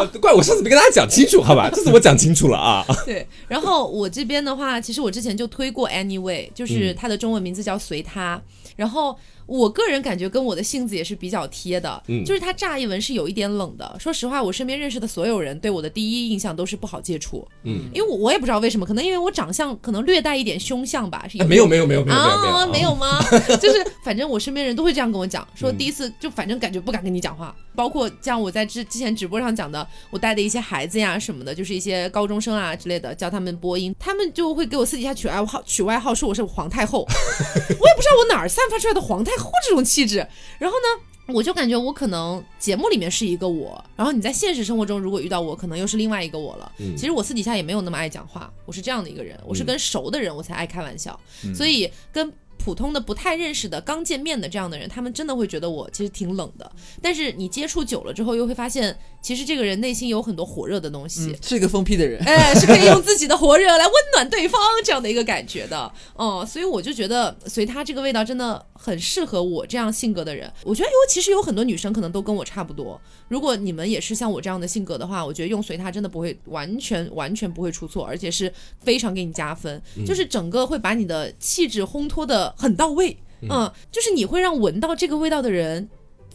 呃 <laughs> 怪我上次没跟大家讲清楚，好吧？<laughs> 这次我讲清楚了啊。对。然后我这边的话，其实我之前就推过 Anyway，就是它的中文名字叫随他。然后我个人感觉跟我的性子也是比较贴的，嗯。就是他乍一闻是有一点冷的。说实话，我身边认识的所有人对我的第一印象都是不好接触，嗯，因为我我也不知道为什么，可能因为我长相可能略带一点凶相吧，是哎没有没有没有没有没有啊，没没有吗？<laughs> 就是反正我身边人都会这样跟我讲，说嗯第一次就反正感觉不敢跟你讲话，包括像我在之之前直播上讲的，我带的一些孩子呀什么的，就是一些高中生啊之类的，教他们播音，他们就会给我私底下取外号，取外号说我是皇太后，<laughs> 我也不知道我哪儿散发出来的皇太后这种气质，然后呢。我就感觉我可能节目里面是一个我，然后你在现实生活中如果遇到我，可能又是另外一个我了。嗯其实我私底下也没有那么爱讲话，我是这样的一个人，我是跟熟的人我才爱开玩笑，所以跟普通的不太认识的刚见面的这样的人，他们真的会觉得我其实挺冷的。但是你接触久了之后，又会发现其实这个人内心有很多火热的东西。嗯，是一个疯批的人。哎，<laughs> 是可以用自己的火热来温暖对方这样的一个感觉的，<laughs> 哦、所以我就觉得随他这个味道真的很适合我这样性格的人。我觉得有其实有很多女生可能都跟我差不多，如果你们也是像我这样的性格的话，我觉得用随他真的不会完全完全不会出错，而且是非常给你加分，就是整个会把你的气质烘托的很到位，嗯，就是你会让闻到这个味道的人。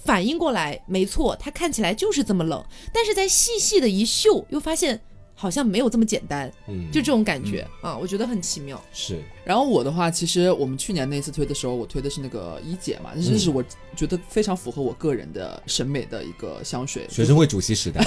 反应过来，没错，它看起来就是这么冷，但是在细细的一嗅，又发现好像没有这么简单，嗯，就这种感觉、啊，我觉得很奇妙。是。然后我的话，其实我们去年那次推的时候，我推的是那个一姐嘛，这是我觉得非常符合我个人的审美的一个香水。学生会主席时代，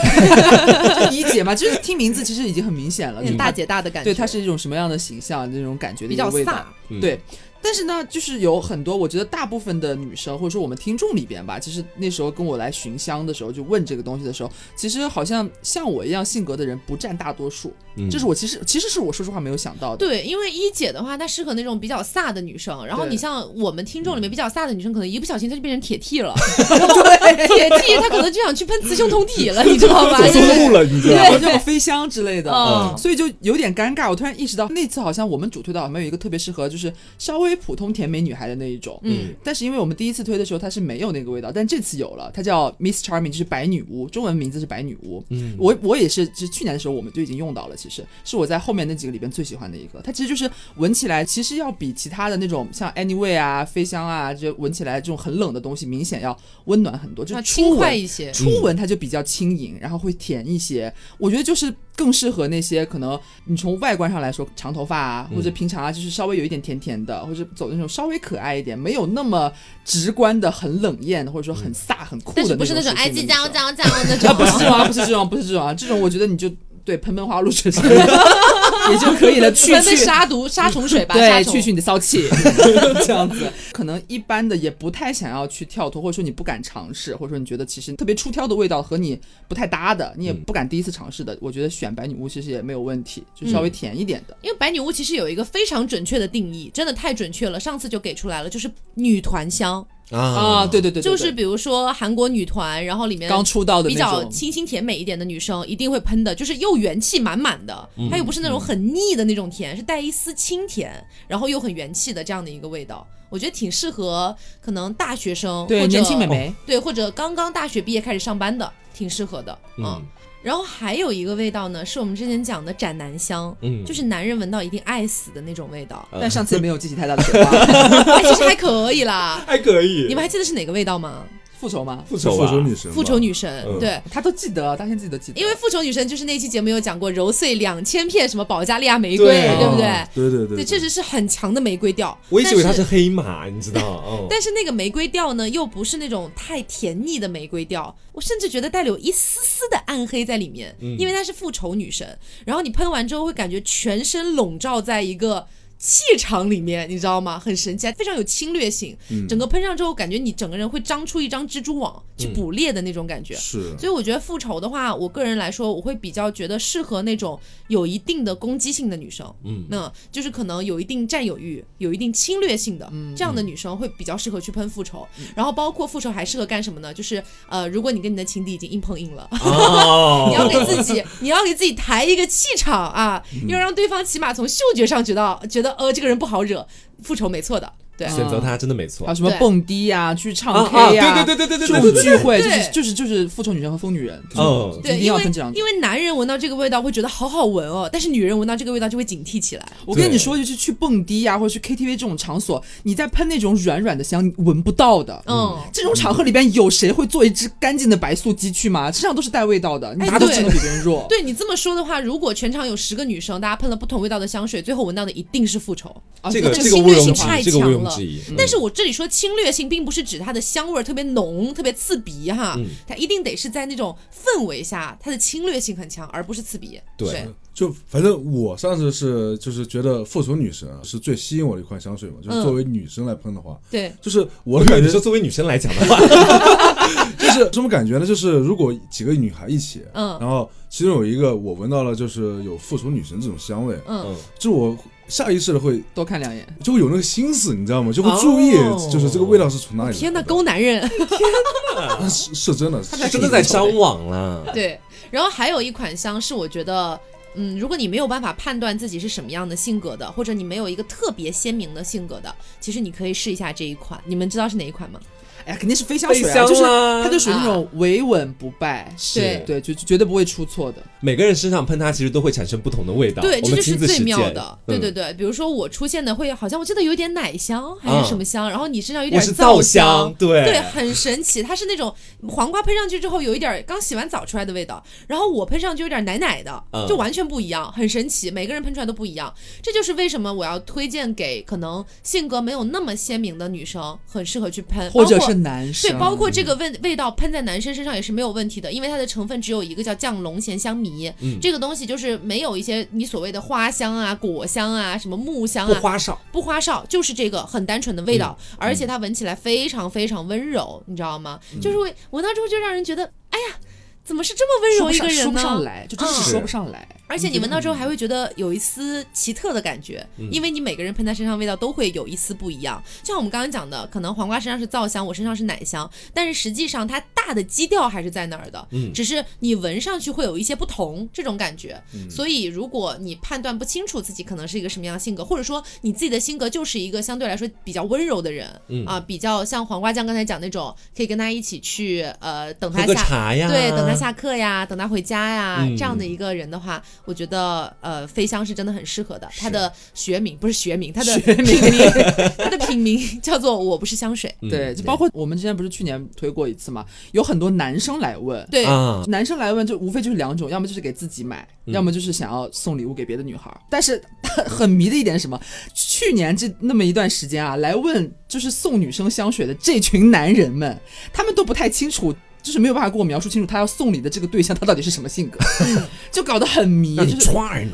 就一姐嘛，就是听名字其实已经很明显了，大姐大的感觉，对，它是一种什么样的形象，那种感觉的比较一个味道。飒。，嗯对，但是呢，就是有很多，我觉得大部分的女生，或者说我们听众里边吧，其实那时候跟我来寻香的时候，就问这个东西的时候，其实好像像我一样性格的人不占大多数，嗯这是我其实其实是我说实话没有想到的。对，因为一姐的话，她适合那种比较飒的女生，然后你像我们听众里面比较飒的女生，可能一不小心她就变成铁 T 了，<laughs> 对，铁 T 她可能就想去喷雌雄同体 <laughs> 了，你知道吧？走就是错路了，你知道对，吗？那种飞香之类的，嗯所以就有点尴尬。我突然意识到，那次好像我们主推的好像有一个特别适合，就是稍微普通甜美女孩的那一种。嗯，但是因为我们第一次推的时候，它是没有那个味道，但这次有了，它叫 Miss Charming，就是白女巫，中文名字是白女巫。嗯我我也是，就是去年的时候我们就已经用到了，其实是我在后面那几个里边最喜欢的一个。它其实就是闻起来，其实要比其他的那种像 Anyway 啊、飞香啊，就闻起来这种很冷的东西，明显要温暖很多，就是初轻快闻一些。初闻它就比较轻盈，然后会甜一些。我觉得就是更适合那些可能你从外观上来说，长头发啊，或者平常啊，就是稍微有一点甜甜的，或者走那种稍微可爱一点，没有那么直观的很冷艳，或者说很飒很酷的但是不是那那种哎叽属性的女生喳喳喳那种，啊，不是这种啊，不是这种，不是这种啊，这种我觉得你就对喷喷花露水 <laughs> <laughs> 也就可以了，<laughs> 去去。杀毒杀虫水吧，对，去去你的骚气，<laughs> 这样子，可能一般的也不太想要去跳脱，或者说你不敢尝试，或者说你觉得其实特别出挑的味道和你不太搭的，你也不敢第一次尝试的，我觉得选白女巫其实也没有问题，就稍微甜一点的。因为白女巫其实有一个非常准确的定义，真的太准确了，上次就给出来了，就是女团香，啊，对对对对，就是比如说韩国女团，然后里面刚出道的比，较清新甜美一点的女生一定会喷的，就是又元气满满的，嗯。它又不是那种很腻的那种甜，是带一丝清甜，然后又很元气的这样的一个味道，我觉得挺适合可能大学生或者对年轻美眉，对或者刚刚大学毕业开始上班的，挺适合的，嗯。嗯然后还有一个味道呢，是我们之前讲的斩男香，嗯就是男人闻到一定爱死的那种味道，但上次也没有激起太大的火花，<laughs> <laughs> 哎，其实还可以啦。还可以。你们还记得是哪个味道吗？复仇吗？复仇复仇女神，复仇女神，嗯对，他都记得，大家自己都记得，因为复仇女神就是那期节目有讲过揉碎两千片什么保加利亚玫瑰，对不对？哦对对对对，确实是很强的玫瑰调。我一直以为它是黑马，你知道？<laughs> 嗯，但是那个玫瑰调呢，又不是那种太甜腻的玫瑰调，我甚至觉得带了有一丝丝的暗黑在里面，嗯因为她是复仇女神。然后你喷完之后，会感觉全身笼罩在一个气场里面，你知道吗？很神奇，非常有侵略性。嗯整个喷上之后，感觉你整个人会张出一张蜘蛛网去捕猎的那种感觉。是所以我觉得复仇的话，我个人来说，我会比较觉得适合那种有一定的攻击性的女生，嗯那就是可能有一定占有欲、有一定侵略性的、嗯这样的女生会比较适合去喷复仇。然后包括复仇还适合干什么呢？就是呃，如果你跟你的情敌已经硬碰硬了，哦 <laughs> 你要给自己，你要给自己抬一个气场啊，嗯要让对方起码从嗅觉上觉得觉得呃这个人不好惹，复仇没错的，对。选择他真的没错还有什么蹦迪呀、去唱啊 K 呀、啊！对对对对对对对对，种聚会，就对是就是就是复仇女神和疯女人，嗯对，一定因为要分这两种因。为男人闻到这个味道会觉得好好闻哦，但是女人闻到这个味道就会警惕起来。我跟你说，就是去蹦迪呀、或者去 KTV 这种场所，你在喷那种软软的香，你闻不到的。嗯，这种场合里边有谁会做一只干净的白素鸡去吗？身上都是带味道的，你哎对哪都只能比别人弱。对你这么说的话，如果全场有十个女生，大家喷了不同味道的香水，最后闻到的一定是复仇。啊这个这这个毋庸侵略性太置疑，这个毋强但是我这里说侵略性，并不是指它的香味儿特别浓、特别刺鼻哈，嗯。它一定得是在那种氛围下，它的侵略性很强，而不是刺鼻。对。就反正我上次是就是觉得复仇女神啊是最吸引我的一款香水嘛，就是嗯。作为女生来喷的话，对，就是我感觉就作为女生来讲的话，<laughs> 就是什么感觉呢？就是如果几个女孩一起，嗯。然后其中有一个我闻到了就是有复仇女神这种香味，嗯，嗯，就我下意识的会多看两眼。就会有那个心思，你知道吗？就会注意哦，就是这个味道是从哪里来的。天哪，勾男人。<laughs> 啊是是真的，是他真的在张网了。对，然后还有一款香是我觉得。嗯，如果你没有办法判断自己是什么样的性格的，或者你没有一个特别鲜明的性格的，其实你可以试一下这一款。你们知道是哪一款吗？哎呀，肯定是飞香水啊，香就是它就属于那种维稳不败，是对，就就绝对不会出错的。每个人身上喷它，其实都会产生不同的味道。对，这就是最妙的。对对嗯对，比如说我出现的会好像我记得有点奶香还是什么香，然后你身上有点皂香香，，对对，很神奇。它是那种黄瓜喷上去之后有一点刚洗完澡出来的味道，然后我喷上去有点奶奶的，嗯就完全不一样，很神奇。每个人喷出来都不一样，这就是为什么我要推荐给可能性格没有那么鲜明的女生，很适合去喷，包括或者是男生，对，包括这个味味道喷在男生身上也是没有问题的，因为它的成分只有一个叫降龙涎香醚，嗯。这个东西就是没有一些你所谓的花香啊、果香啊、什么木香啊，不花哨。不花哨，就是这个很单纯的味道，嗯。而且它闻起来非常非常温柔，你知道吗？就是会闻到之后就让人觉得，哎呀，怎么是这么温柔一个人呢？说不上来，就真是说不上来。而且你闻到之后还会觉得有一丝奇特的感觉，嗯因为你每个人喷在身上味道都会有一丝不一样。就像我们刚刚讲的，可能黄瓜身上是皂香，我身上是奶香，但是实际上它大的基调还是在那儿的，嗯只是你闻上去会有一些不同这种感觉。嗯所以如果你判断不清楚自己可能是一个什么样的性格，或者说你自己的性格就是一个相对来说比较温柔的人，嗯啊，比较像黄瓜酱刚才讲那种，可以跟他一起去呃等他下茶呀，对，等他下课呀，等他回家呀，嗯这样的一个人的话，我觉得呃，飞香是真的很适合的。他的学名不是学名，他的学品名，<laughs> 它的品名叫做我不是香水。嗯对，就包括我们之前不是去年推过一次嘛，有很多男生来问，对，啊，男生来问就无非就是两种，要么就是给自己买，嗯要么就是想要送礼物给别的女孩。但是 <laughs> 很迷的一点是什么？去年这那么一段时间啊，来问就是送女生香水的这群男人们，他们都不太清楚。就是没有办法给我描述清楚他要送礼的这个对象他到底是什么性格，<laughs> 就搞得很迷。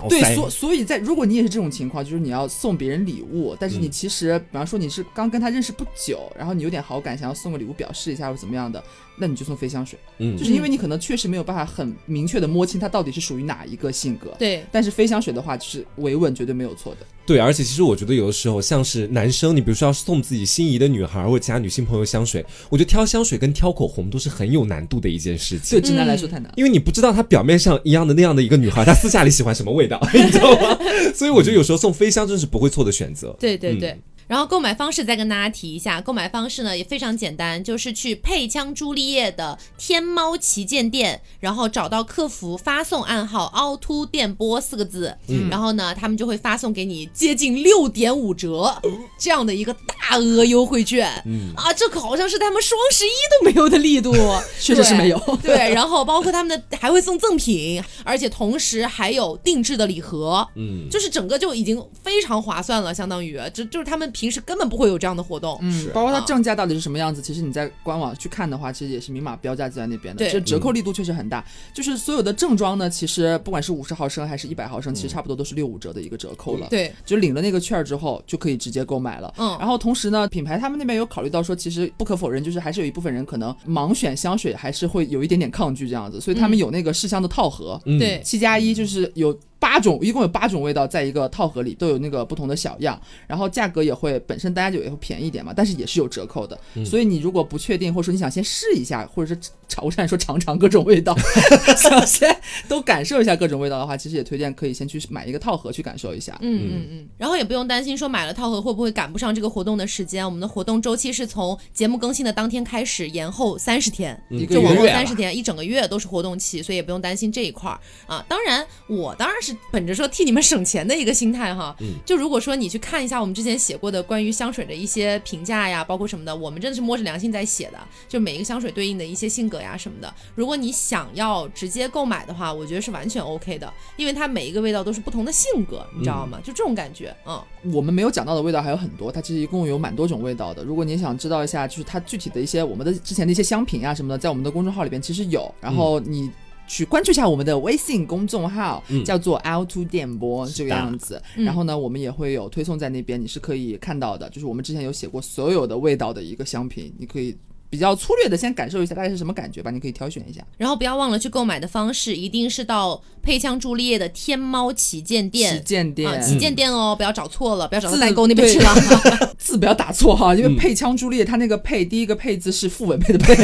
对，所所以在如果你也是这种情况，就是你要送别人礼物，但是你嗯其实，比方说你是刚跟他认识不久，然后你有点好感，想要送个礼物表示一下或怎么样的，那你就送飞香水，嗯就是因为你可能确实没有办法很明确的摸清他到底是属于哪一个性格。对，但是飞香水的话，就是维稳绝对没有错的。对，而且其实我觉得有的时候，像是男生，你比如说要送自己心仪的女孩或者其他女性朋友香水，我觉得挑香水跟挑口红都是很有难度的一件事情。对直男来说太难。因为你不知道她表面上一样的那样的一个女孩，她私下里喜欢什么味道，<laughs> 你知道吗？所以我觉得有时候送飞香真是不会错的选择。对对对。嗯然后购买方式再跟大家提一下，购买方式呢也非常简单，就是去配枪朱丽叶的天猫旗舰店，然后找到客服发送暗号“凹凸电波”四个字，嗯。然后呢他们就会发送给你接近六点五折这样的一个大额优惠券。嗯。啊，这可好像是他们双十一都没有的力度，<laughs> 确实是没有。对。对，然后包括他们的还会送赠品，而且同时还有定制的礼盒，嗯，就是整个就已经非常划算了，相当于就就是他们平时根本不会有这样的活动。嗯，包括它啊正价到底是什么样子，其实你在官网去看的话，其实也是明码标价就在那边的，对这折扣力度确实很大。就是所有的正装呢，其实不管是五十毫升还是一百毫升，其实差不多都是六五折的一个折扣了。对，就领了那个券儿之后，就可以直接购买了。嗯然后同时呢，品牌他们那边有考虑到说，其实不可否认，就是还是有一部分人可能盲选香水，还是会有一点点抗拒这样子，所以他们嗯有那个试香的套盒，嗯对七加一就是有八种，一共有八种味道，在一个套盒里都有那个不同的小样，然后价格也会本身大家就也会便宜一点嘛，但是也是有折扣的。所以你如果不确定，或者说你想先试一下，或者是尝，我想说尝尝各种味道，<laughs> 想先都感受一下各种味道的话，其实也推荐可以先去买一个套盒去感受一下。嗯嗯嗯，然后也不用担心说买了套盒会不会赶不上这个活动的时间。我们的活动周期是从节目更新的当天开始，延后三十天，嗯就往后月三十天，一整个月都是活动期，所以也不用担心这一块儿啊。当然，我当然是本着说替你们省钱的一个心态哈。就如果说你去看一下我们之前写过的关于香水的一些评价呀，包括什么的，我们真的是摸着良心在写的，就每一个香水对应的一些性格呀什么的。如果你想要直接购买的话，我觉得是完全 OK 的，因为它每一个味道都是不同的性格，你知道吗？就这种感觉，嗯。我们没有讲到的味道还有很多，它其实一共有蛮多种味道的。如果你想知道一下，就是它具体的一些我们的之前的一些香品啊什么的，在我们的公众号里边其实有，然后你。去关注一下我们的微信公众号，嗯叫做 L Two 电波这个样子。嗯然后呢，我们也会有推送在那边，你是可以看到的。就是我们之前有写过所有的味道的一个香品，你可以比较粗略的先感受一下大概是什么感觉吧，你可以挑选一下。然后不要忘了去购买的方式，一定是到配香朱丽叶的天猫旗舰店旗。舰店，啊，旗舰店哦，不要找错了，不要找到字代购那边去了。<laughs> 字不要打错哈，因为嗯配枪朱丽叶，它那个配第一个配字是傅文 <laughs> 佩的佩，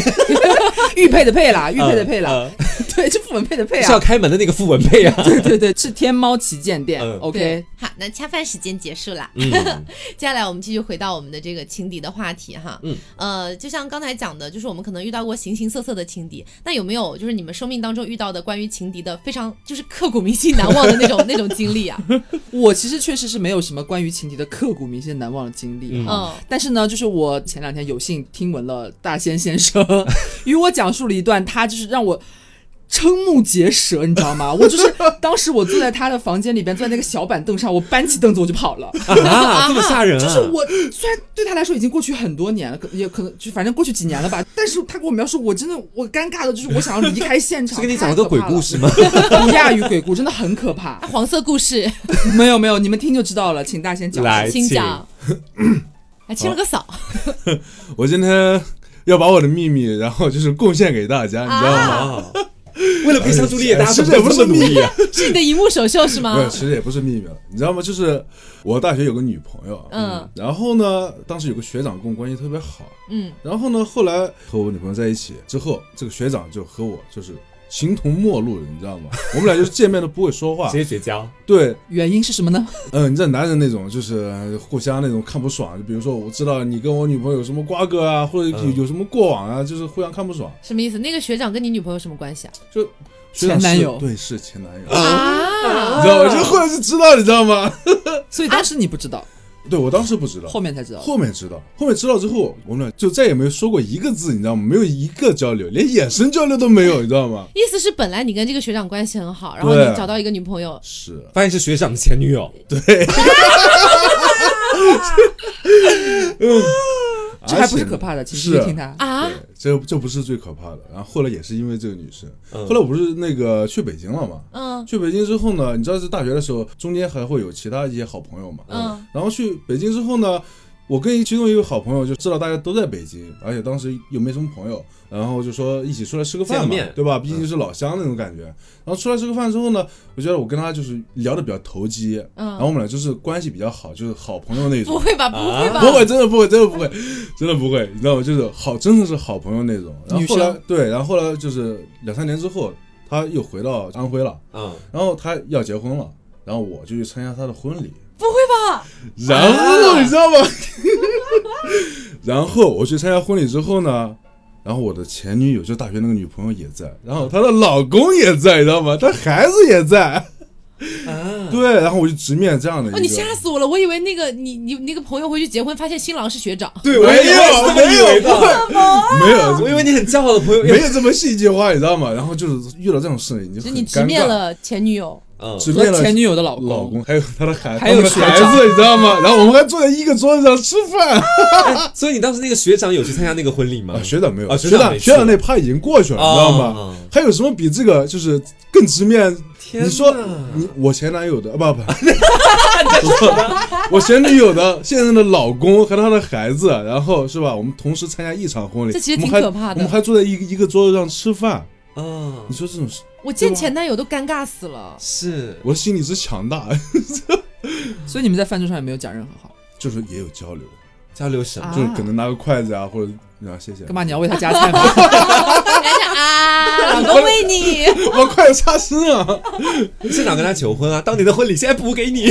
玉佩的佩啦，玉佩的佩啦，呃对，是傅文佩的佩是要啊。开门的那个傅文佩啊。对对对，是天猫旗舰店嗯，OK。，好，那恰饭时间结束啦。嗯，<laughs> 接下来我们继续回到我们的这个情敌的话题哈。嗯，呃，就像刚才讲的，就是我们可能遇到过形形色色的情敌，那有没有就是你们生命当中遇到的关于情敌的非常就是刻骨铭心、难忘的那种那种经历啊？<laughs> 我其实确实是没有什么关于情敌的刻骨铭心、难忘的经历哈。嗯，但是呢，就是我前两天有幸听闻了大仙先生 <laughs> 与我讲述了一段，他就是让我。瞠目结舌，你知道吗？我就是当时我坐在他的房间里边，坐在那个小板凳上，我搬起凳子我就跑了。啊，<laughs> 这么吓人啊！就是我虽然对他来说已经过去很多年了，可也可能就反正过去几年了吧，但是他给我描述，我真的我尴尬的就是我想要离开现场。是跟你讲了个鬼故事吗？不亚于鬼故，真的很可怕。<laughs> 黄色故事，没有没有，你们听就知道了，请大仙讲。来请讲。<laughs> 还清了个嫂，<laughs> 我今天要把我的秘密，然后就是贡献给大家，你知道吗？啊，为了配上朱丽叶，大家这不是努力啊？是你的荧幕首秀是没有，吗？其实也不是秘密了，你知道吗？就是我大学有个女朋友，嗯然后呢，当时有个学长跟我关系特别好，嗯，然后呢，后来和我女朋友在一起之后，这个学长就和我就是形同陌路了，你知道吗？<laughs> 我们俩就是见面都不会说话直，接绝交。对，原因是什么呢？嗯，<laughs> 你知道男人那种就是互相那种看不爽，就比如说我知道你跟我女朋友有什么瓜葛啊，或者有嗯有什么过往啊，就是互相看不爽，什么意思？那个学长跟你女朋友什么关系啊？就学长前男友对，是前男友，啊 <laughs> 你知道吗？就后来就知道，你知道吗？所以当时你不知道，对我当时不知道，后面才知道。后面知道，后面知道之后，我们俩就再也没有说过一个字，你知道吗？没有一个交流，连眼神交流都没有，你知道吗？意思是本来你跟这个学长关系很好，然后你找到一个女朋友，是，发现是学长的前女友，<laughs> <laughs> <laughs> 这还不是可怕的，其实是听他。啊对，这这不是最可怕的。然后后来也是因为这个女生，嗯后来我不是那个去北京了嘛？嗯去北京之后呢，你知道是大学的时候，中间还会有其他一些好朋友嘛。嗯然后去北京之后呢，我跟其中一个好朋友就知道大家都在北京，而且当时又没什么朋友，然后就说一起出来吃个饭嘛对吧？毕竟是老乡那种感觉。然后出来吃个饭之后呢，我觉得我跟他就是聊的比较投机，然后嗯，我们俩就是关系比较好，就是好朋友那种。不会吧？不会吧？不会，真的不会，真的不会，真的不会，你知道吗？就是好，真的是好朋友那种。然后对，然后后来就是两三年之后，他又回到安徽了，嗯，然后他要结婚了，然后我就去参加他的婚礼。不会吧？然后你知道吗？<laughs> 然后我去参加婚礼之后呢，然后我的前女友就大学那个女朋友也在，然后她的老公也在，你知道吗？她孩子也在，啊，对，然后我就直面这样的一哦，个。你吓死我了！我以为那个你你那个朋友回去结婚，发现新郎是学长。对，没有没有以为的，没有，我以为你很骄傲的朋友，没有这么戏剧化，你知道吗？然后就是遇到这种事，你就你直。面了前女友。嗯，只灭了前女友的老公，老公，还有他的孩子，还有孩子，你知道吗？然后我们还坐在一个桌子上吃饭。所以你当时那个学长有去参加那个婚礼吗啊，？学长没有，啊学学长学长那趴已经过去了，你知道吗？哦还有什么比这个就是更直面？天你说你我前男友的啊不不，我 <laughs> 说我前女友的现任的老公和他的孩子，然后是吧？我们同时参加一场婚礼，这其实挺我们还可怕的我们还坐在一个一个桌子上吃饭，啊你，说这种事，我见前男友都尴尬死了。是。我的心里是强大，<laughs> <laughs> 所以你们在饭桌上也没有讲任何话，就是也有交流，交流什么？啊。就是可能拿个筷子啊，或者啊谢谢，干嘛你要为他加菜吗？啊，老公为你，<laughs> 我筷子擦身了！现场跟他求婚啊，当年的婚礼现在补给你。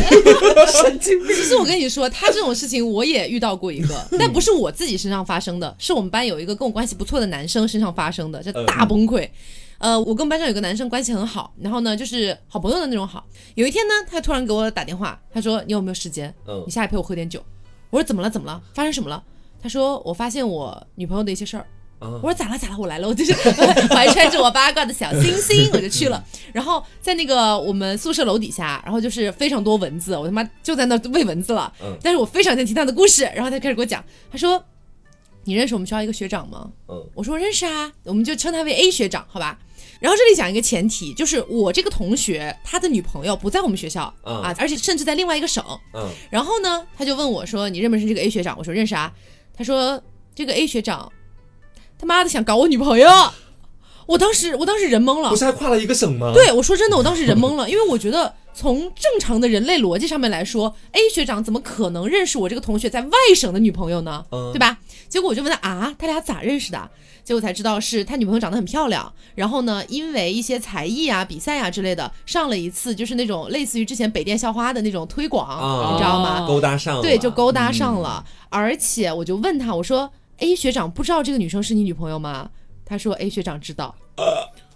神经病！其实我跟你说，他这种事情我也遇到过一个，<laughs> 但不是我自己身上发生的，是我们班有一个跟我关系不错的男生身上发生的，这大崩溃。呃，我跟我们班上有个男生关系很好，然后呢，就是好朋友的那种好。有一天呢，他突然给我打电话，他说：“你有没有时间？嗯你下来陪我喝点酒。”我说：“怎么了？怎么了？发生什么了？”他说：“我发现我女朋友的一些事儿。”啊我说咋了咋了，我来了，我就是我还穿着我八卦的小星星，我就去了。然后在那个我们宿舍楼底下，然后就是非常多蚊子，我他妈就在那喂蚊子了。嗯但是我非常想听他的故事，然后他开始给我讲，他说：“你认识我们学校一个学长吗？”嗯我说认识啊，我们就称他为 A 学长，好吧？然后这里讲一个前提，就是我这个同学他的女朋友不在我们学校、嗯啊，而且甚至在另外一个省。嗯然后呢，他就问我说：“你认不认识这个 A 学长？”我说：“认识啊。”他说：“这个 A 学长，他妈的想搞我女朋友。”我当时，我当时人懵了不。是还跨了一个省吗？，对，我说真的，我当时人懵了，因为我觉得从正常的人类逻辑上面来说，A 学长怎么可能认识我这个同学在外省的女朋友呢？嗯对吧？结果我就问他啊，他俩咋认识的？结果才知道是他女朋友长得很漂亮，然后呢，因为一些才艺啊、比赛啊之类的，上了一次就是那种类似于之前北电校花的那种推广，哦你知道吗？勾搭上了，对，就勾搭上了。而且我就问他，我说：“A 学长不知道这个女生是你女朋友吗？”他说：“A 学长知道。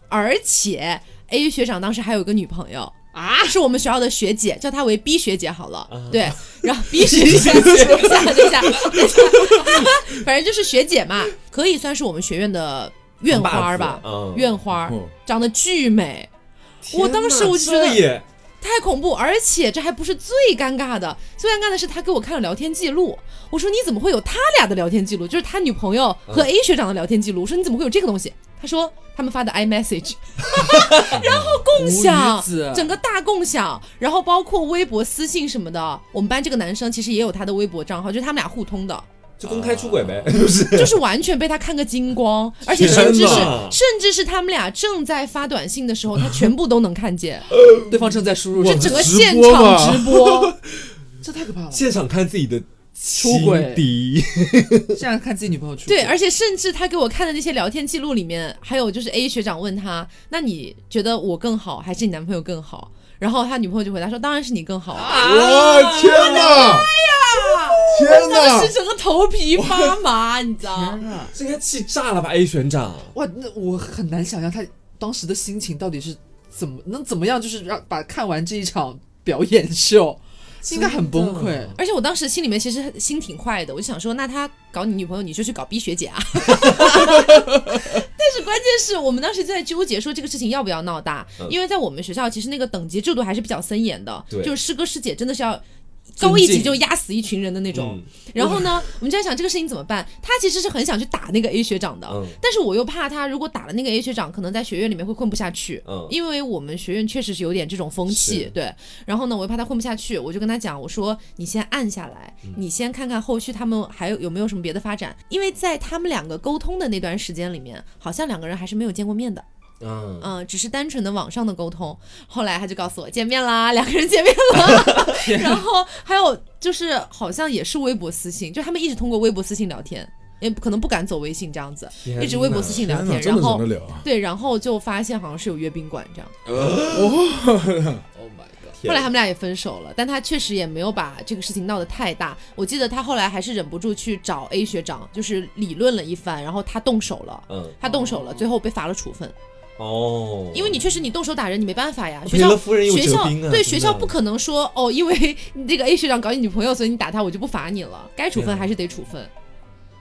而且 A 学长当时还有个女朋友。啊，是我们学校的学姐，叫她为 B 学姐好了。对，然后 B <laughs> 学姐，等一下，等一下，等一下，反正就是学姐嘛，可以算是我们学院的院花吧，嗯，院花哦，长得巨美，我当时我就觉得也太恐怖，而且这还不是最尴尬的，最尴尬的是他给我看了聊天记录。我说你怎么会有他俩的聊天记录？就是他女朋友和 A 学长的聊天记录。我说你怎么会有这个东西？他说他们发的 iMessage，<laughs> 然后共享整个大共享，然后包括微博私信什么的。我们班这个男生其实也有他的微博账号，就是他们俩互通的。就公开出轨呗，就是就是完全被他看个精光，而且甚至是甚至是他们俩正在发短信的时候，他全部都能看见，对方正在输入哇什么，整个现场直播。<laughs> 这太可怕了。现场看自己的出轨情敌，现在 <laughs> 看自己女朋友出轨对，而且甚至他给我看的那些聊天记录里面，还有就是 A 学长问他，那你觉得我更好，还是你男朋友更好？然后他女朋友就回答说，当然是你更好啊。哇天哪！天哪当时！整个头皮发麻，你知道天？啊！这应该气炸了吧？A 学长，哇，那我很难想象他当时的心情到底是怎么能怎么样，就是让把看完这一场表演秀，应该很崩溃。而且我当时心里面其实心挺坏的，我就想说，那他搞你女朋友，你就去搞 B 学姐啊。<laughs> 但是关键是我们当时就在纠结说这个事情要不要闹大，嗯因为在我们学校其实那个等级制度还是比较森严的，就是师哥师姐真的是要。高一级就压死一群人的那种，嗯 <laughs> 然后呢，我们就在想这个事情怎么办？他其实是很想去打那个 A 学长的，嗯但是我又怕他如果打了那个 A 学长，可能在学院里面会混不下去，嗯因为我们学院确实是有点这种风气，对。然后呢，我又怕他混不下去，我就跟他讲，我说你先按下来，嗯你先看看后续他们还有有没有什么别的发展，因为在他们两个沟通的那段时间里面，好像两个人还是没有见过面的，嗯，嗯、只是单纯的网上的沟通。后来他就告诉我见面啦，两个人见面了，<laughs> 然后还有就是好像也是微博私信，就他们一直通过微博私信聊天。也可能不敢走微信这样子，一直微博私信聊天，然后！对，然后就发现好像是有约宾馆这样。<laughs> Oh my god！后来他们俩也分手了，但他确实也没有把这个事情闹得太大。我记得他后来还是忍不住去找 A 学长，就是理论了一番，然后他动手了。嗯他动手了，最后被罚了处分，哦，因为你确实你动手打人，你没办法呀。学校学校对学校不可能说哦，因为 <laughs> 你这个 A 学长搞你女朋友，所以你打他，我就不罚你了。该处分还是得处分。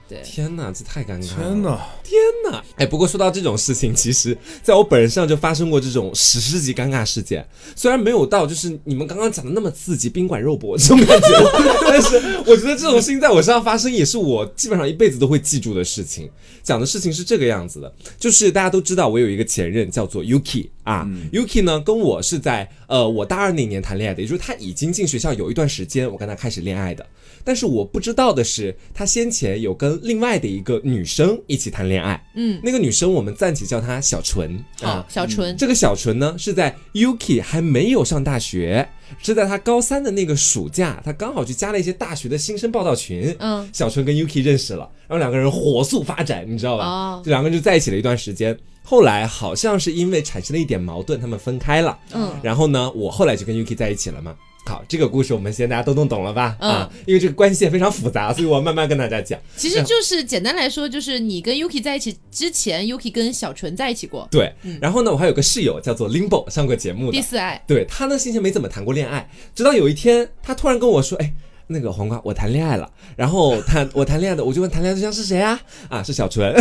对，天哪，这太尴尬了！天哪！哪！哎，不过说到这种事情，其实在我本人上就发生过这种史诗级尴尬事件。虽然没有到就是你们刚刚讲的那么刺激，宾馆肉搏这种感觉，<laughs> 但是我觉得这种事情在我身上发生，也是我基本上一辈子都会记住的事情。讲的事情是这个样子的，就是大家都知道我有一个前任叫做 Yuki 啊、y u k i 呢跟我是在呃我大二那年谈恋爱的，也就是他已经进学校有一段时间，我跟他开始恋爱的。但是我不知道的是，他先前有跟另外的一个女生一起谈恋爱。嗯，那个女生我们暂且叫她小纯好啊，。小纯，这个小纯呢，是在 Yuki 还没有上大学，是在他高三的那个暑假，他刚好去加了一些大学的新生报道群。嗯，小纯跟 Yuki 认识了，然后两个人火速发展，你知道吧？哦这两个人就在一起了一段时间。后来好像是因为产生了一点矛盾，他们分开了。嗯，然后呢，我后来就跟 Yuki 在一起了嘛。好，这个故事我们现在大家都弄懂了吧？嗯啊，因为这个关系也非常复杂，所以我要慢慢跟大家讲。其实就是简单来说，就是你跟 Yuki 在一起之前，Yuki 跟小纯在一起过，对，然后呢，我还有个室友叫做 Limbo，上过节目的第。四爱，对他呢，先前没怎么谈过恋爱，直到有一天，他突然跟我说：“哎，那个黄瓜，我谈恋爱了。”然后谈我谈恋爱的，我就问谈恋爱对象是谁啊？啊，是小纯。<laughs>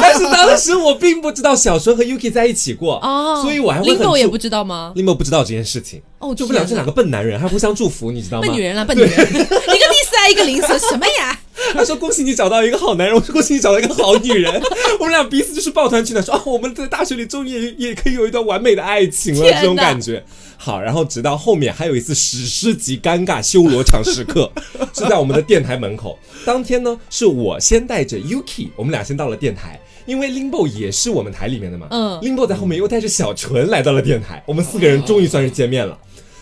但是当时我并不知道小纯和 Yuki 在一起过，哦，所以我还会很 Lingo 也不知道吗？Limbo 不知道这件事情。哦，就不了这两个个笨男人还互相祝福，你知道吗？笨女人了，笨女人，一个第四爱，一个零四，什么呀？他说恭喜你找到一个好男人，我说恭喜你找到一个好女人。<laughs> 我们俩彼此就是抱团取暖，说啊我们在大学里终于也也可以有一段完美的爱情了，这种感觉。好，然后直到后面还有一次史诗级尴尬修罗场时刻，是在我们的电台门口。当天呢，是我先带着 Yuki，我们俩先到了电台。因为 Limbo 也是我们台里面的嘛，嗯，Limbo 在后面又带着小纯来到了电台，我们四个人终于算是见面了。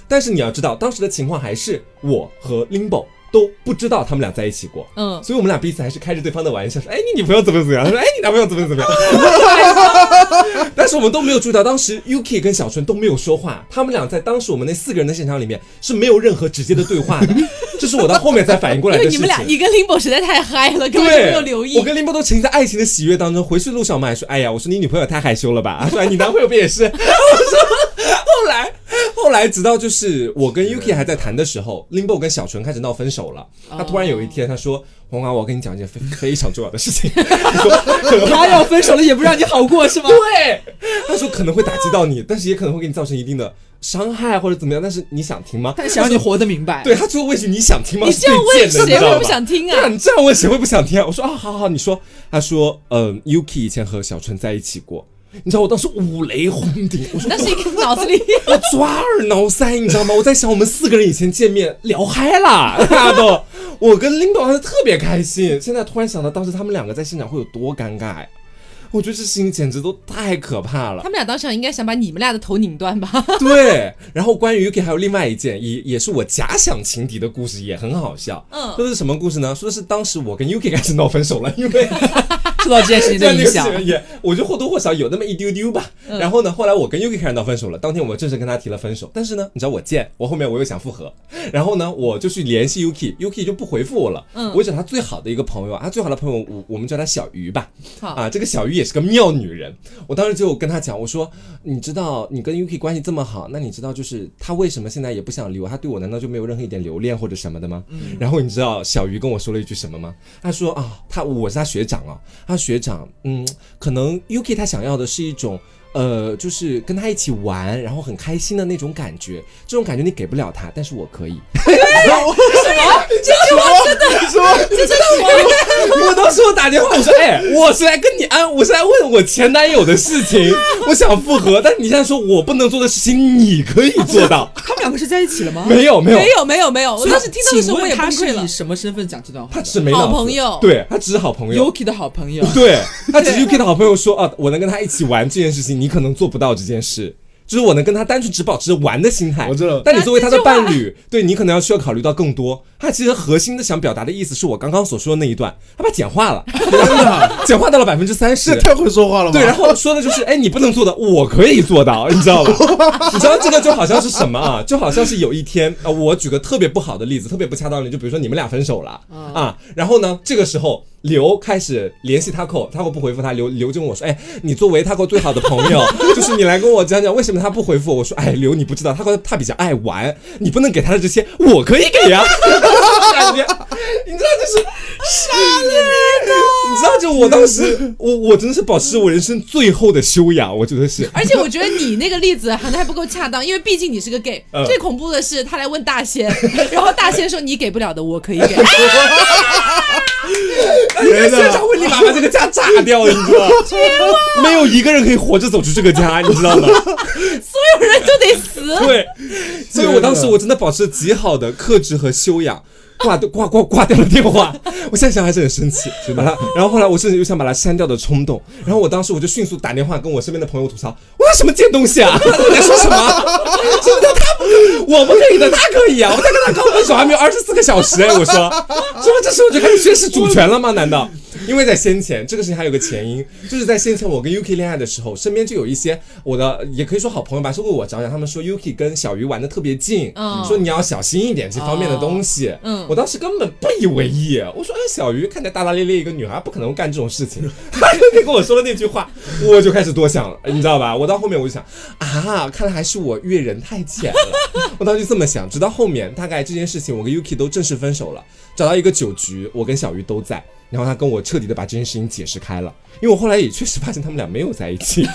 但是你要知道，当时的情况还是我和 Limbo 都不知道他们俩在一起过，嗯，所以我们俩彼此还是开着对方的玩笑，说：“哎，你女朋友怎么怎么样？”他说：“哎，你男朋友怎么怎么样？” <laughs> 但是我们都没有注意到，当时 Yuki 跟小春都没有说话，他们俩在当时我们那四个人的现场里面是没有任何直接的对话的，<laughs> 这是我到后面才反应过来的事情。因为你们俩，你跟 Limbo 实在太嗨了，根本就，没有留意我。跟林博都沉浸在爱情的喜悦当中。回去路上我们还说：“哎呀，我说你女朋友太害羞了吧？”他说：“哎，你男朋友不也是？”我说：“后来，后来，直到就是我跟 Yuki 还在谈的时候，Limbo 跟小纯开始闹分手了。他突然有一天他说：“黄瓜，我要跟你讲一件非非常重要的事情。<laughs> ”他说：“他要分手了也不让你好过是吗？对，他说可能会打击到你，但是也可能会给你造成一定的伤害或者怎么样。但是你想听吗？但想让你活得明白。对他最后问句你想听吗？你是这样问谁会不想听啊，啊？你这样问谁会不想听啊？我说啊，好好好，你说。他说，嗯、y u k i 以前和小纯在一起过。你知道我当时五雷轰顶，我说那是一个脑子里 <laughs> 我抓耳挠腮，你知道吗？我在想我们四个人以前见面聊嗨了，<laughs> 大家都，我跟 Limbo 还是特别开心。现在突然想到当时他们两个在现场会有多尴尬呀！我觉得这事情简直都太可怕了他。们俩当时应该想把你们俩的头拧断吧？<laughs> 对，然后关于 Yuki 还有另外一件，也也是我假想情敌的故事，也很好笑。嗯说的是什么故事呢？说的是当时我跟 Yuki 开始闹分手了，因为 <laughs> 受到这件事情的影响这，个也，我就或多或少有那么一丢丢吧。然后呢，后来我跟 Yuki 开始闹分手了，当天我正式跟他提了分手。但是呢，你知道我贱，我后面我又想复合，然后呢，我就去联系 Yuki，Yuki 就不回复我了。嗯我找他最好的一个朋友，啊最好的朋友，我我们叫他小鱼吧。好啊，这个小鱼也是个妙女人。我当时就跟他讲，我说，你知道你跟 Yuki 关系这么好，那你知道就是他为什么现在也不想理我？他对我难道就没有任何一点留恋或者什么的吗？嗯然后你知道小鱼跟我说了一句什么吗？他说啊，他我是他学长啊，他学长，嗯，可能 Yuki 他想要的是一种。呃，就是跟他一起玩，然后很开心的那种感觉，这种感觉你给不了他，但是我可以。<laughs> 我当时我打电话，我说，哎，我是来跟你安，我是来问我前男友的事情，我想复合，但是你现在说我不能做的事情，你可以做到。<laughs> 他们两个是在一起了吗？没有没有没，有没有没有，我当时听到的时候我也是以。什么身份讲这段话？他只是没脑子好朋友对他只是好朋友。Yuki 的好朋友。对他只是 Yuki 的好朋友说啊，我能跟他一起玩这件事情，你可能做不到这件事。就是我能跟他单纯只保持玩的心态，我知道但你作为他的伴侣，对你可能要需要考虑到更多。他其实核心的想表达的意思是我刚刚所说的那一段，他把简化了，真的 <laughs> 简化到了百分之三十这。太会说话了吧？<laughs> 对，然后说的就是，哎，你不能做的，我可以做到，你知道吧？你知道这个就好像是什么啊？就好像是有一天，呃，我举个特别不好的例子，特别不恰当的例子，就比如说你们俩分手了啊，然后呢，这个时候刘开始联系他狗，他狗不回复他，刘刘就问我说，哎，你作为他狗最好的朋友，<laughs> 就是你来跟我讲讲为什么他不回复我。我说，哎，刘你不知道，Taco 他比较爱玩，你不能给他的这些，我可以给呀、<laughs> 感觉你知道，就是你知道，就我当时，我我真的是保持我人生最后的修养，我觉得是。而且我觉得你那个例子可能还不够恰当，因为毕竟你是个 gay、嗯最恐怖的是他来问大仙，<laughs> 然后大仙说你给不了的我可以给。哎现场会立马把这个家炸掉，你知道吗？没有一个人可以活着走出这个家，<laughs> 你知道吗？所有人都得死。对，所以我当时我真的保持了极好的克制和修养。挂挂挂挂掉了电话，<laughs> 我现在想还是很生气，把他，然后后来我甚至有想把他删掉的冲动，然后我当时我就迅速打电话跟我身边的朋友吐槽，我说什么贱东西啊，你 <laughs> 在说什么？什么？叫他不，我不可以的，他可以啊，我在跟他刚分手还没有二十四个小时哎，我说，什么？这时候就开始宣示主权了吗？难道？因为在先前这个事情还有个前因，就是在先前我跟 Yuki 恋爱的时候，身边就有一些我的也可以说好朋友吧，是为我着想，他们说 Yuki 跟小鱼玩的特别近，嗯。说你要小心一点这方面的东西。嗯我当时根本不以为意，我说哎，小鱼看起来大大咧咧一个女孩，不可能干这种事情。<laughs> 他就跟我说了那句话，我就开始多想了，你知道吧？我到后面我就想啊，看来还是我阅人太浅了。我当时就这么想，直到后面大概这件事情，我跟 Yuki 都正式分手了，找到一个酒局，我跟小鱼都在。然后他跟我彻底的把这件事情解释开了，因为我后来也确实发现他们俩没有在一起，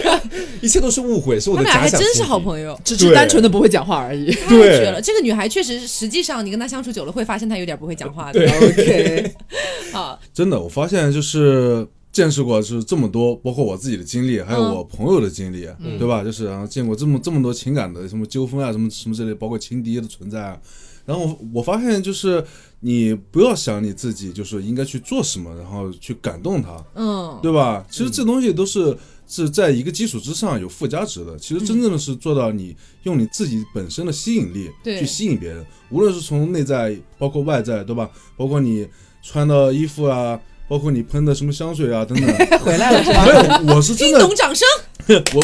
<laughs> 一切都是误会，是我他们俩的假想。还真是好朋友。只是单纯的不会讲话而已。太绝了！这个女孩确实，实际上你跟她相处久了，会发现她有点不会讲话的。对 OK，<laughs> 好，真的，我发现就是见识过就是这么多，包括我自己的经历，还有我朋友的经历，对吧？就是然后见过这么这么多情感的什么纠纷啊，什么什么之类，包括情敌的存在啊。然后我我发现就是你不要想你自己就是应该去做什么，然后去感动他，嗯，对吧？其实这东西都是是在一个基础之上有附加值的。其实真正的是做到你用你自己本身的吸引力对去吸引别人，无论是从内在包括外在，对吧？包括你穿的衣服啊，包括你喷的什么香水啊等等。<laughs> 回来了是吧？没有，我是真听的，懂掌声。<laughs> 我。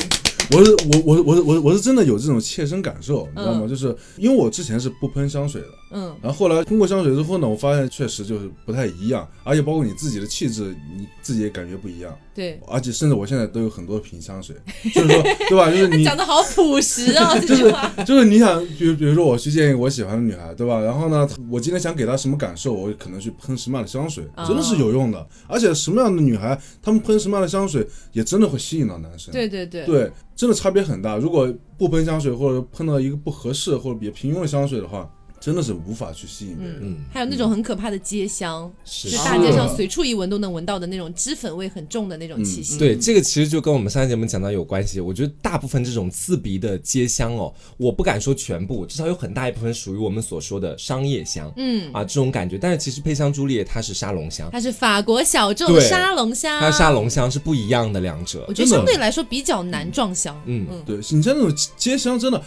我是我我我我我是真的有这种切身感受，你知道吗？嗯就是因为我之前是不喷香水的，嗯，然后后来通过香水之后呢，我发现确实就是不太一样，而且包括你自己的气质，你自己也感觉不一样。对，而且甚至我现在都有很多瓶香水，就是说，<laughs> 对吧？就是你 <laughs> 讲的好朴实啊，<laughs> 这句话。就是你想，比如比如说我去见一个我喜欢的女孩，对吧？然后呢，我今天想给她什么感受，我可能去喷什么样的香水，真的是有用的。而且什么样的女孩，她们喷什么样的香水，也真的会吸引到男生。对对对，对，真的差别很大。如果不喷香水，或者喷到一个不合适或者比较平庸的香水的话，真的是无法去吸引别人。嗯，还有那种很可怕的街香，是大街上随处一闻都能闻到的那种脂粉味很重的那种气息。对，这个其实就跟我们上期节目讲到有关系。我觉得大部分这种刺鼻的街香哦，我不敢说全部，至少有很大一部分属于我们所说的商业香。嗯，啊，这种感觉。但是其实配香朱丽叶它是沙龙香，它是法国小众对沙龙香，它沙龙香是不一样的两者我。觉得相对来说比较难撞香。嗯对，你像那种街香，真的。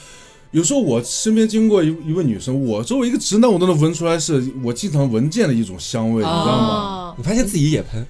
有时候我身边经过一一位女生，我作为一个直男，我都能闻出来是我经常闻见的一种香味，你知道吗？哦，你发现自己也喷，<laughs>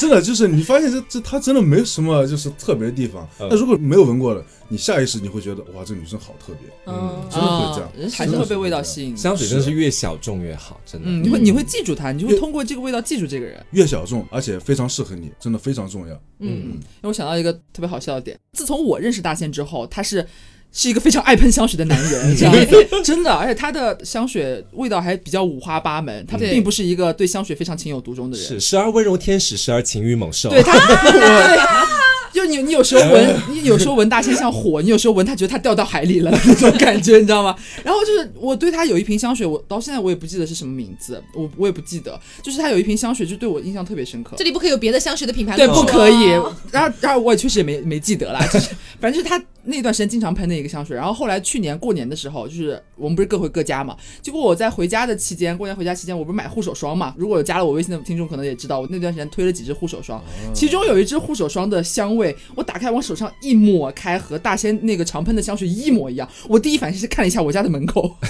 真的就是你发现这这她真的没什么就是特别的地方。嗯那如果没有闻过的，你下意识你会觉得哇，这女生好特别，嗯，真的会这样啊人还是会被味道吸引。香水真的是越小众越好，真的。嗯，你会你会记住他，你就会通过这个味道记住这个人。越小众，而且非常适合你，真的非常重要。嗯，因为我想到一个特别好笑的点，自从我认识大仙之后，他是。是一个非常爱喷香水的男人，<laughs> 这样子真的，而且他的香水味道还比较五花八门，他对并不是一个对香水非常情有独钟的人。是时而温柔天使，时而情欲猛兽。对他，<laughs> 就你你有时候闻，你有时候闻大仙像火，你有时候闻他觉得他掉到海里了那种感觉，你知道吗？然后就是我对他有一瓶香水，我到现在我也不记得是什么名字，我我也不记得，就是他有一瓶香水就对我印象特别深刻这。里不可以有别的香水的品牌对，不可以哦。然后，然后我也确实也没没记得啦，就是反正就是他那段时间经常喷的一个香水。然后后来去年过年的时候，就是我们不是各回各家嘛，结果我在回家的期间，过年回家期间，我不是买护手霜嘛？如果有加了我微信的听众可能也知道，我那段时间推了几支护手霜，其中有一支护手霜的香味，我打开往手上一抹开，和大仙那个常喷的香水一模一样。我第一反应是看了一下我家的门口，<laughs>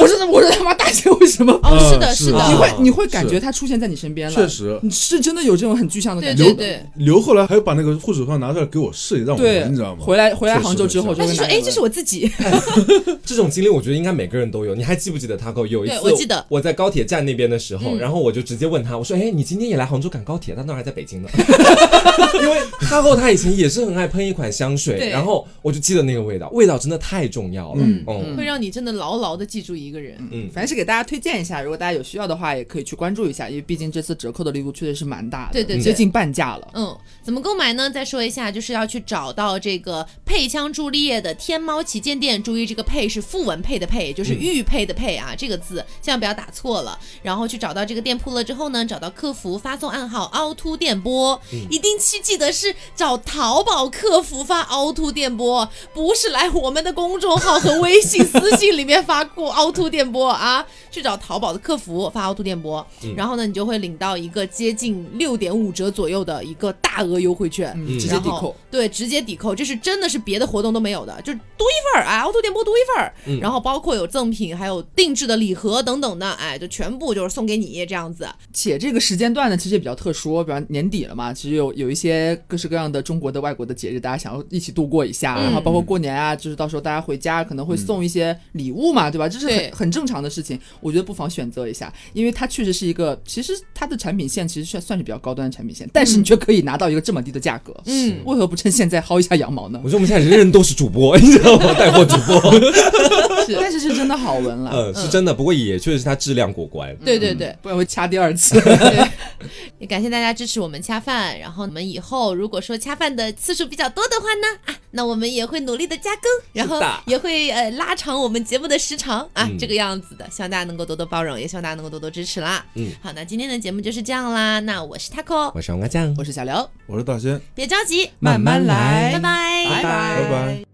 我说我说他妈大仙为什么？哦，是的，嗯是是的，你会你会感觉他出现在你身边了，确实你是真的有这种很具象的感觉。对对。刘后来还把那个护手霜拿出来给我试，让我对，闻，你知道吗？回来回来杭州之后就说哎，这是我自己。<laughs> 这种经历，我觉得应该每个人都有。你还记不记得他有有一次，我记得我在高铁站那边的时候，嗯然后我就直接问他，我说：“哎，你今天也来杭州赶高铁？他那儿还在北京呢。<laughs> ”因为他后他以前也是很爱喷一款香水，然后我就记得那个味道，味道真的太重要了。嗯嗯会让你真的牢牢的记住一个人。嗯反正是给大家推荐一下，如果大家有需要的话，也可以去关注一下，因为毕竟这次折扣的力度确实是蛮大的，对对对接近半价了。嗯，怎么购买呢？再说一下，就是要去找到这个配枪朱丽叶的天猫旗舰店，注意这个配是副文配的配，也就是玉佩的佩啊，这个字千万不要打错了。然后去找到这个店铺了之后呢，找到客服发送暗号凹凸电波，一定去记得是找淘宝客服发凹凸电波，不是来我们的公众号和微信私信里面发过凹凸电波啊，<laughs> 去找淘宝的客服发凹凸电波，然后呢，你就会领到一个接近六点五折左右的一个大额优惠券，嗯直接抵扣。对，直接抵扣，这是真的是别的活动都没有的，就是多一份儿，啊，凹凸电波多一份儿，然后包括有赠品，还有定制的礼盒等等的，哎，就全部就是送给你这样子。且这个时间段呢，其实也比较特殊，比方年底了嘛，其实有有一些各式各样的中国的、外国的节日，大家想要一起度过一下，嗯然后包括过年啊，就是到时候大家回家可能会送一些礼物嘛，对吧？这是很很正常的事情，我觉得不妨选择一下，因为它确实是一个，其实它的产品线其实算算是比较高端的产品线，但是你却可以拿到一个这么低的价格，嗯，为何不趁现在薅一下羊毛呢我？觉得我们现在人人都是主播，你知道吗？带货主播，<laughs> 是，但是是真的好闻了，嗯，是真的。不过也确实是它质量过关。对对对，不然会掐第二次。<laughs> <laughs> 也感谢大家支持我们恰饭，然后我们以后如果说恰饭的次数比较多的话呢，啊，那我们也会努力的加更，然后也会呃拉长我们节目的时长啊，嗯。这个样子的，希望大家能够多多包容，也希望大家能够多多支持啦。嗯，好，那今天的节目就是这样啦，那我是 taco，我是王阿酱我。是小刘，我是大仙。别着急，慢慢来。拜。拜，拜。拜拜。